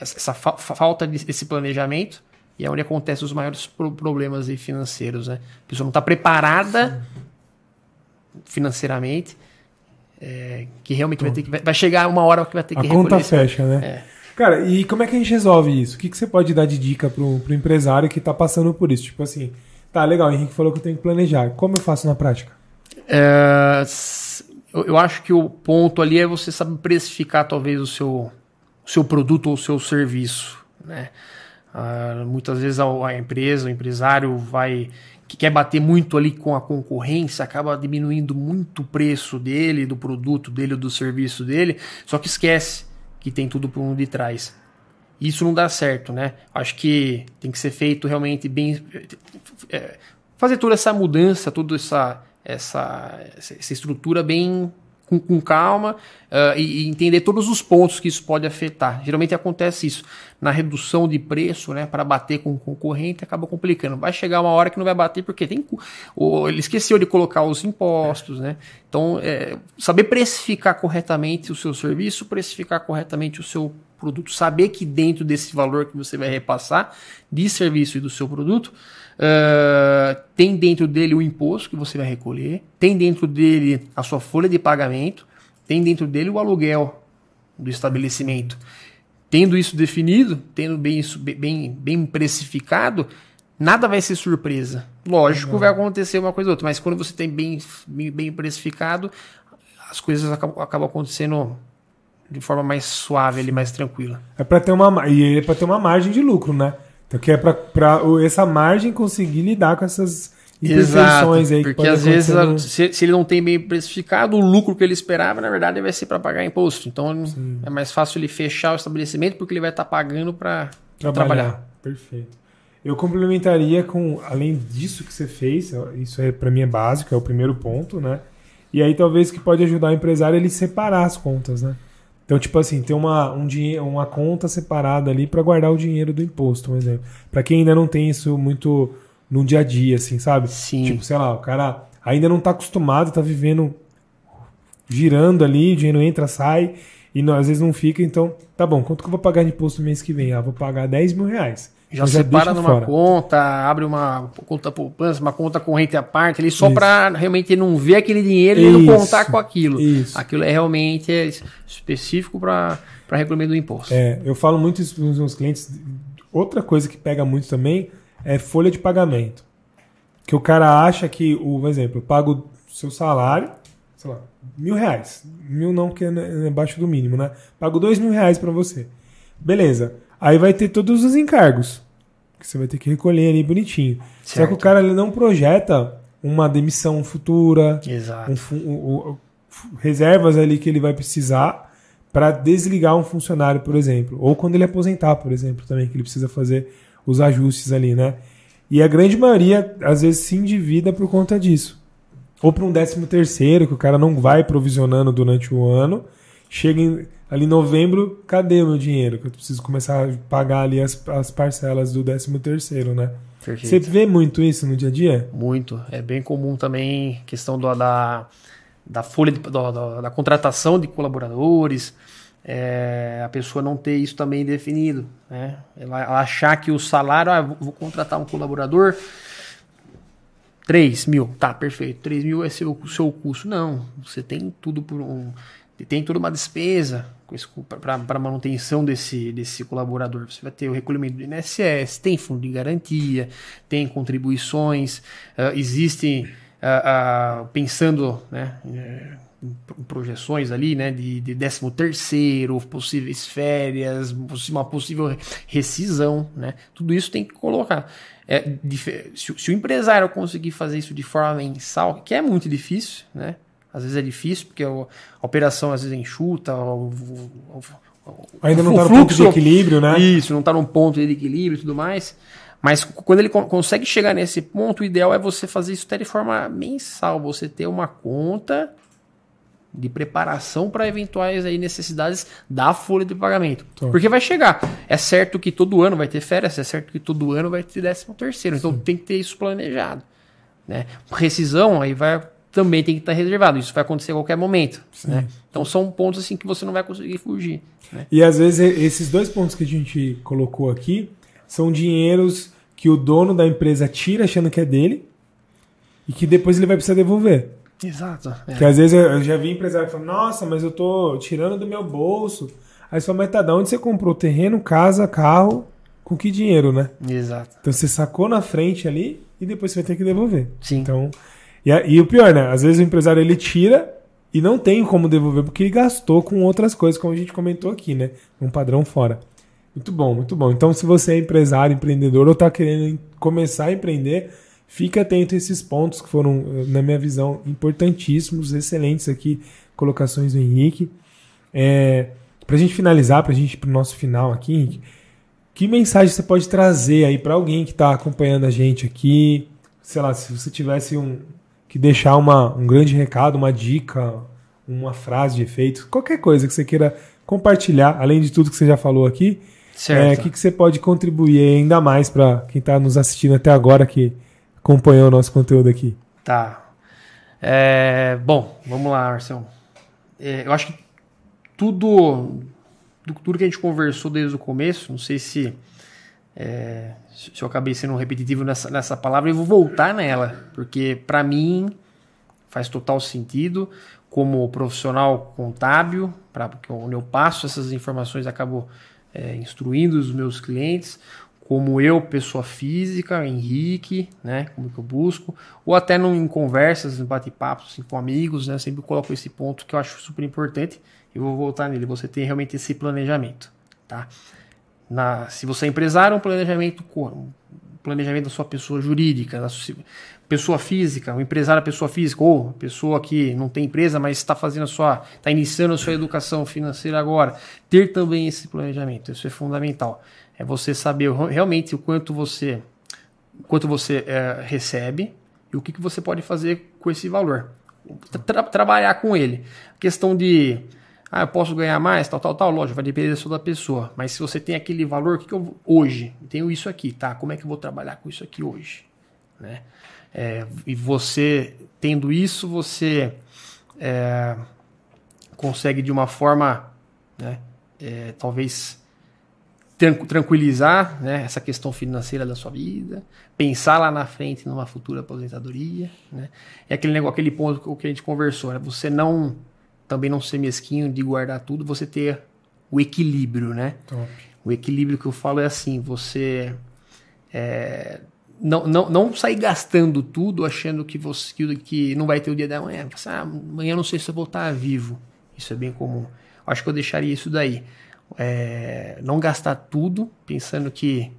essa fa falta desse planejamento e é onde acontecem os maiores problemas financeiros. Né? A pessoa não está preparada financeiramente, é, que realmente vai ter que. Vai chegar uma hora que vai ter que A conta fecha, né? É. Cara, e como é que a gente resolve isso? O que, que você pode dar de dica para o empresário que está passando por isso? Tipo assim, tá legal, o Henrique falou que eu tenho que planejar. Como eu faço na prática? É, eu, acho que o ponto ali é você saber precificar talvez o seu, seu produto ou seu serviço. Né? Uh, muitas vezes a, empresa, o empresário vai que quer bater muito ali com a concorrência, acaba diminuindo muito o preço dele, do produto dele, do serviço dele, só que esquece que tem tudo por um de trás. Isso não dá certo, né? Acho que tem que ser feito realmente bem. É, fazer toda essa mudança, toda essa, essa, essa estrutura bem com, com calma uh, e, e, entender todos os pontos que isso pode afetar. Geralmente acontece isso. Na redução de preço, né, para bater com o concorrente, acaba complicando. Vai chegar uma hora que não vai bater porque tem. Ou ele esqueceu de colocar os impostos, né? Então, é, saber precificar corretamente o seu serviço, precificar corretamente o seu produto. Saber que dentro desse valor que você vai repassar de serviço e do seu produto, Uh, tem dentro dele o imposto que você vai recolher, tem dentro dele a sua folha de pagamento, tem dentro dele o aluguel do estabelecimento. Tendo isso definido, tendo bem isso bem, bem precificado, nada vai ser surpresa. Lógico, vai acontecer uma coisa ou outra, mas quando você tem bem, bem precificado, as coisas acabam, acabam acontecendo de forma mais suave, ali, mais tranquila. É para ter uma e é para ter uma margem de lucro, né? Então, que é para essa margem conseguir lidar com essas imperfeições aí. Porque às vezes, se, se, ele não tem bem precificado, o lucro que ele esperava, na verdade, vai ser para pagar imposto. Então, Sim. é mais fácil ele fechar o estabelecimento porque ele vai estar tá pagando para trabalhar. trabalhar. Perfeito. Eu complementaria com, além disso que você fez, isso é para mim é básico, é o primeiro ponto, né? E aí talvez que pode ajudar o empresário ele separar as contas, né? Então, tipo assim, ter uma, um dinheiro, uma conta separada ali para guardar o dinheiro do imposto, por exemplo. Para quem ainda não tem isso muito no dia a dia, assim, sabe? Sim. Tipo, sei lá, o cara ainda não tá acostumado, tá vivendo girando ali, o dinheiro entra, sai, e não, às vezes não fica, então, tá bom, quanto que eu vou pagar de imposto no mês que vem? Ah, vou pagar 10 mil reais. Já, já separa numa fora. conta, abre uma conta poupança, uma conta corrente à parte, ali só para realmente não ver aquele dinheiro e não contar com aquilo. Isso. Aquilo é realmente é específico para regulamento do imposto. É, eu falo muito isso para os meus clientes. Outra coisa que pega muito também é folha de pagamento. Que o cara acha que, o, por exemplo, eu pago seu salário, sei lá, mil reais. Mil não, porque é abaixo do mínimo, né? Pago dois mil reais para você. Beleza. Aí vai ter todos os encargos. Que você vai ter que recolher ali bonitinho. Certo. Só que o cara ele não projeta uma demissão futura. Um, um, um, reservas ali que ele vai precisar para desligar um funcionário, por exemplo. Ou quando ele aposentar, por exemplo, também, que ele precisa fazer os ajustes ali, né? E a grande maioria, às vezes, se endivida por conta disso. Ou para um décimo terceiro, que o cara não vai provisionando durante o ano. Chega em ali em novembro, cadê o meu dinheiro? Que eu preciso começar a pagar ali as, as parcelas do 13 terceiro, né? Perfeito. Você vê muito isso no dia a dia? Muito. É bem comum também questão do, da, da folha, de, do, da, da, contratação de colaboradores, é, a pessoa não ter isso também definido. Né? Ela, ela achar que o salário, ah, vou contratar um colaborador, 3 mil, tá, perfeito, 3 mil é seu, seu custo. Não, você tem tudo por um tem toda uma despesa para manutenção desse, desse colaborador. Você vai ter o recolhimento do INSS, tem fundo de garantia, tem contribuições, uh, existem, uh, uh, pensando né, eh, em projeções ali, né, de, de 13 terceiro, possíveis férias, uma possível rescisão, né, tudo isso tem que colocar. É, se, se o empresário conseguir fazer isso de forma mensal, que é muito difícil, né, às vezes é difícil, porque a operação às vezes é enxuta, o, o, o, Ainda não está no ponto de equilíbrio, né? Isso, não está num ponto de equilíbrio e tudo mais. Mas quando ele consegue chegar nesse ponto, o ideal é você fazer isso até de forma mensal, você ter uma conta de preparação para eventuais aí necessidades da folha de pagamento. Porque vai chegar. É certo que todo ano vai ter férias, é certo que todo ano vai ter décimo terceiro. Então Sim. tem que ter isso planejado. Né? Rescisão, aí vai também tem que estar reservado. Isso vai acontecer a qualquer momento. Né? Então são pontos assim que você não vai conseguir fugir. Né? E às vezes esses dois pontos que a gente colocou aqui são dinheiros que o dono da empresa tira achando que é dele e que depois ele vai precisar devolver. Exato. É. Que às vezes eu já vi empresário falando, nossa, mas eu tô tirando do meu bolso. Aí sua meta de onde você comprou terreno, casa, carro, com que dinheiro, né? Exato. Então você sacou na frente ali e depois você vai ter que devolver. Sim. Então e, e o pior, né? Às vezes o empresário ele tira e não tem como devolver porque ele gastou com outras coisas, como a gente comentou aqui, né? Um padrão fora. Muito bom, muito bom. Então, se você é empresário, empreendedor ou está querendo começar a empreender, fique atento a esses pontos que foram, na minha visão, importantíssimos, excelentes aqui, colocações do Henrique. É, para a gente finalizar, para a gente ir para o nosso final aqui, Henrique, que mensagem você pode trazer aí para alguém que está acompanhando a gente aqui? Sei lá, se você tivesse um, que deixar uma, um grande recado, uma dica, uma frase de efeito, qualquer coisa que você queira compartilhar, além de tudo que você já falou aqui, é, que, que você pode contribuir ainda mais para quem está nos assistindo até agora que acompanhou o nosso conteúdo aqui. Tá. É, bom, vamos lá, Marcelo. É, eu acho que tudo, tudo que a gente conversou desde o começo, não sei se é, se eu acabei sendo repetitivo nessa, nessa palavra, eu vou voltar nela, porque para mim faz total sentido. Como profissional contábil, para onde eu passo essas informações, acabo é, instruindo os meus clientes, como eu, pessoa física, Henrique, né, como que eu busco, ou até em conversas, em bate-papos assim, com amigos, né, sempre coloco esse ponto que eu acho super importante, eu vou voltar nele, você tem realmente esse planejamento, tá? Na, se você é empresário, um planejamento planejamento da sua pessoa jurídica, da sua pessoa física, o empresário é pessoa física, ou pessoa que não tem empresa, mas está fazendo a sua, está iniciando a sua educação financeira agora, ter também esse planejamento, isso é fundamental. É você saber realmente o quanto você, quanto você é, recebe e o que, que você pode fazer com esse valor. Tra trabalhar com ele. A questão de ah, eu posso ganhar mais, tal, tal, tal, lógico, vai depender só da pessoa. Mas se você tem aquele valor, que, que eu hoje tenho isso aqui, tá? Como é que eu vou trabalhar com isso aqui hoje, né? É, e você tendo isso, você é, consegue de uma forma, né? É, talvez tranquilizar né, essa questão financeira da sua vida, pensar lá na frente numa futura aposentadoria, né? É aquele negócio, aquele ponto que a gente conversou, né? Você não também não ser mesquinho de guardar tudo, você ter o equilíbrio, né? Top. O equilíbrio que eu falo é assim, você é, não, não, não sair gastando tudo achando que você que, que não vai ter o dia da manhã. Você, ah, amanhã não sei se eu vou estar vivo. Isso é bem comum. Acho que eu deixaria isso daí. É, não gastar tudo pensando que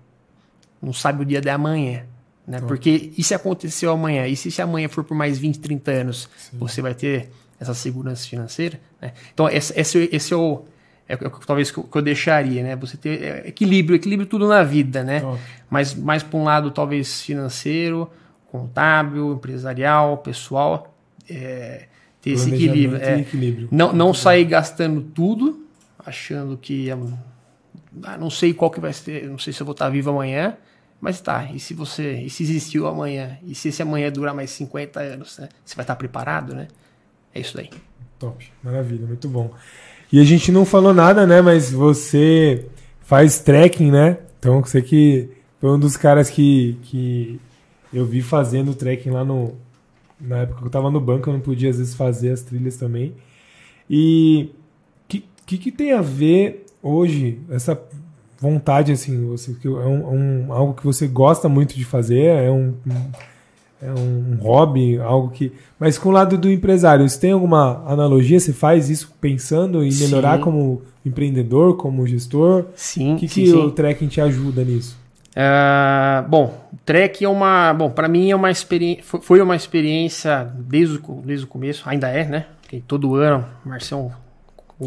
não sabe o dia da manhã. Né? Porque e se aconteceu amanhã? E se, se amanhã for por mais 20, 30 anos? Sim. Você vai ter essa segurança financeira. Né? Então, esse, esse, esse é o. É, talvez que eu, que eu deixaria, né? Você ter é, equilíbrio, equilíbrio tudo na vida, né? Mas mais para um lado, talvez financeiro, contábil, empresarial, pessoal, é, ter esse equilíbrio. É, equilíbrio. Não, não sair gastando tudo, achando que ah, não sei qual que vai ser, não sei se eu vou estar vivo amanhã, mas tá, e se você, e se existiu amanhã, e se esse amanhã durar mais 50 anos, né? Você vai estar preparado, né? É isso daí. Top, maravilha, muito bom. E a gente não falou nada, né? Mas você faz trekking, né? Então você que foi um dos caras que, que eu vi fazendo trekking lá no. Na época que eu tava no banco, eu não podia às vezes fazer as trilhas também. E o que, que, que, tem a ver hoje, essa vontade, assim, você, é um, um, algo que você gosta muito de fazer, é um é um hobby, algo que. Mas com o lado do empresário, você tem alguma analogia? Você faz isso pensando em melhorar sim. como empreendedor, como gestor? Sim. O que, sim, que sim. o trekking te ajuda nisso? Uh, bom, o trek é uma. Bom, para mim é uma experiência. Foi uma experiência desde o, desde o começo, ainda é, né? Porque todo ano, Marcelo.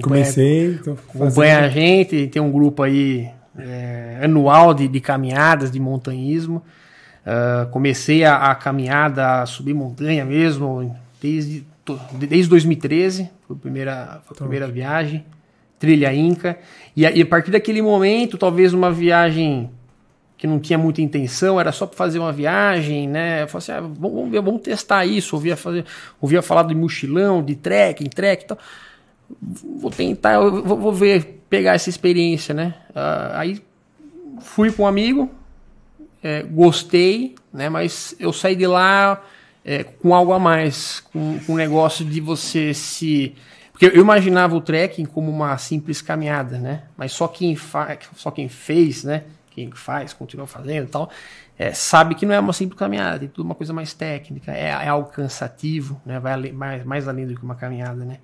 Comecei. Acompanha a gente, tem um grupo aí é, anual de, de caminhadas, de montanhismo. Uh, comecei a, a, caminhada, a subir montanha mesmo, desde, desde 2013, foi a primeira, foi a primeira viagem, trilha Inca. E a, e a, partir daquele momento, talvez uma viagem que não tinha muita intenção, era só para fazer uma viagem, né? Eu falei assim, ah, vamos, ver, vamos testar isso. Ouvia, fazer, ouvia falar de mochilão, de trekking, trek e tal. Vou tentar, vou, vou ver, pegar essa experiência, né? Uh, aí fui com um amigo, é, gostei, né? Mas eu saí de lá é, com algo a mais, com, com um negócio de você se porque eu imaginava o trekking como uma simples caminhada, né? Mas só quem faz, só quem fez, né? Quem faz, continua fazendo, e tal, é, sabe que não é uma simples caminhada, tem tudo uma coisa mais técnica, é, é algo cansativo, né? Vai mais, mais além do que uma caminhada, né?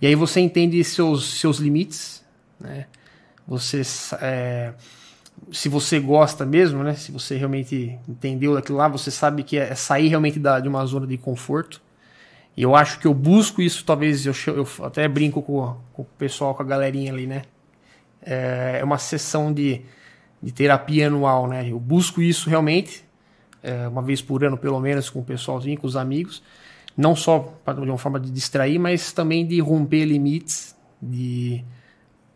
E aí você entende seus seus limites, né? Você é, se você gosta mesmo, né? Se você realmente entendeu daquilo lá, você sabe que é sair realmente da, de uma zona de conforto. E eu acho que eu busco isso, talvez eu, eu até brinco com, com, o pessoal, com a galerinha ali, né? É, é uma sessão de, de terapia anual, né? Eu busco isso realmente, é, uma vez por ano pelo menos, com o pessoalzinho, com os amigos. Não só de uma forma de distrair, mas também de romper limites, de,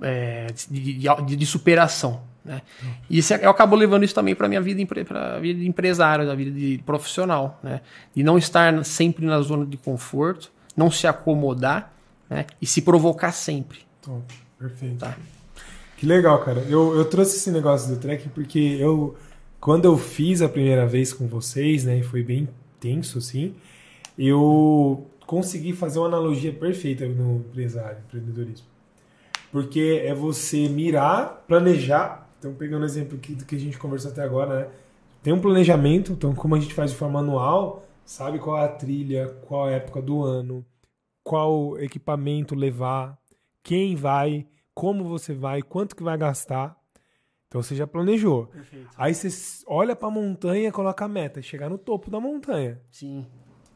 é, de, de, de superação. Né? E isso, eu acabo levando isso também para a minha vida, para a vida de empresário, da vida de profissional. Né? De não estar sempre na zona de conforto, não se acomodar né? e se provocar sempre. Top, perfeito. Tá? Que legal, cara. Eu, eu trouxe esse negócio do trekking porque eu, quando eu fiz a primeira vez com vocês, né, foi bem tenso assim, eu consegui fazer uma analogia perfeita no empresário, empreendedorismo. Porque é você mirar, planejar então, pegando o exemplo aqui do que a gente conversou até agora, né? Tem um planejamento, então, como a gente faz de forma anual, sabe qual é a trilha, qual é a época do ano, qual equipamento levar, quem vai, como você vai, quanto que vai gastar. Então você já planejou. Perfeito. Aí você olha para a montanha, coloca a meta, chegar no topo da montanha. Sim.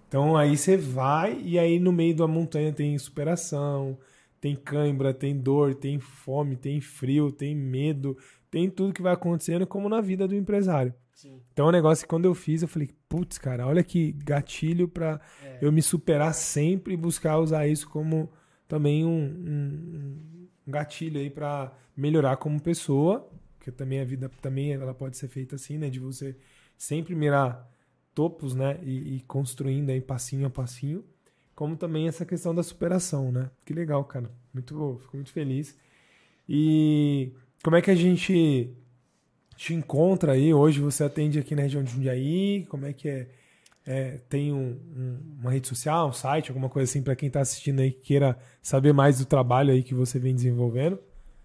Então aí você vai e aí no meio da montanha tem superação, tem cãibra, tem dor, tem fome, tem frio, tem medo, tem tudo que vai acontecendo como na vida do empresário. Sim. Então, o é um negócio que quando eu fiz, eu falei, putz, cara, olha que gatilho para é. eu me superar sempre e buscar usar isso como também um, um, um gatilho aí para melhorar como pessoa, porque também a vida também ela pode ser feita assim, né, de você sempre mirar topos, né, e, e construindo aí passinho a passinho, como também essa questão da superação, né? Que legal, cara. Muito bom, fico muito feliz. E como é que a gente te encontra aí? Hoje você atende aqui na região de Jundiaí? Como é que é? é tem um, um, uma rede social, um site, alguma coisa assim para quem está assistindo aí que queira saber mais do trabalho aí que você vem desenvolvendo?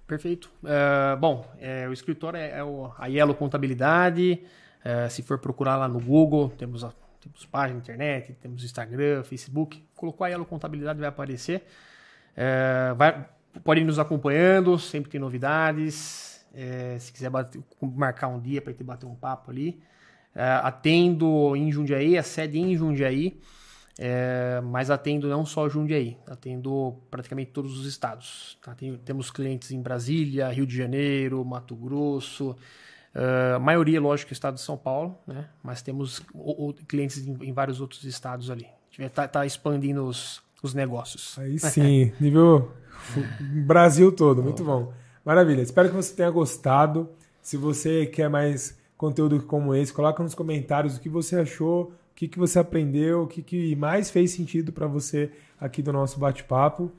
Perfeito. Uh, bom, é, o escritório é, é o, a Yellow Contabilidade. Uh, se for procurar lá no Google, temos, a, temos página na internet, temos Instagram, Facebook. Colocou a Yellow Contabilidade, vai aparecer. Uh, vai, pode ir nos acompanhando, sempre tem novidades. É, se quiser bater, marcar um dia para gente bater um papo ali. É, atendo em Jundiaí, a sede em Jundiaí, é, mas atendo não só Jundiaí, atendo praticamente todos os estados. Tá? Tem, temos clientes em Brasília, Rio de Janeiro, Mato Grosso, Uh, a maioria, lógico, é estado de São Paulo, né? Mas temos o, o, clientes em, em, vários outros estados ali. Está tá expandindo os, os negócios. Aí sim, nível [LAUGHS] Brasil todo, muito bom. Maravilha, espero que você tenha gostado. Se você quer mais conteúdo como esse, coloca nos comentários o que você achou, o que, que você aprendeu, o que, que mais fez sentido para você aqui do nosso bate-papo.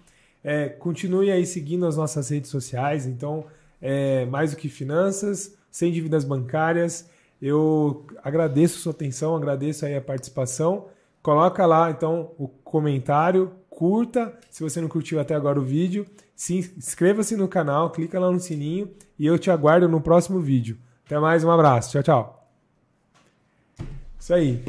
É, continue aí seguindo as nossas redes sociais, então, é, mais do que finanças, sem dívidas bancárias. Eu agradeço sua atenção, agradeço aí a participação. Coloca lá, então, o comentário, curta, se você não curtiu até agora o vídeo, se inscreva-se no canal, clica lá no sininho e eu te aguardo no próximo vídeo. Até mais, um abraço, tchau, tchau. Isso aí.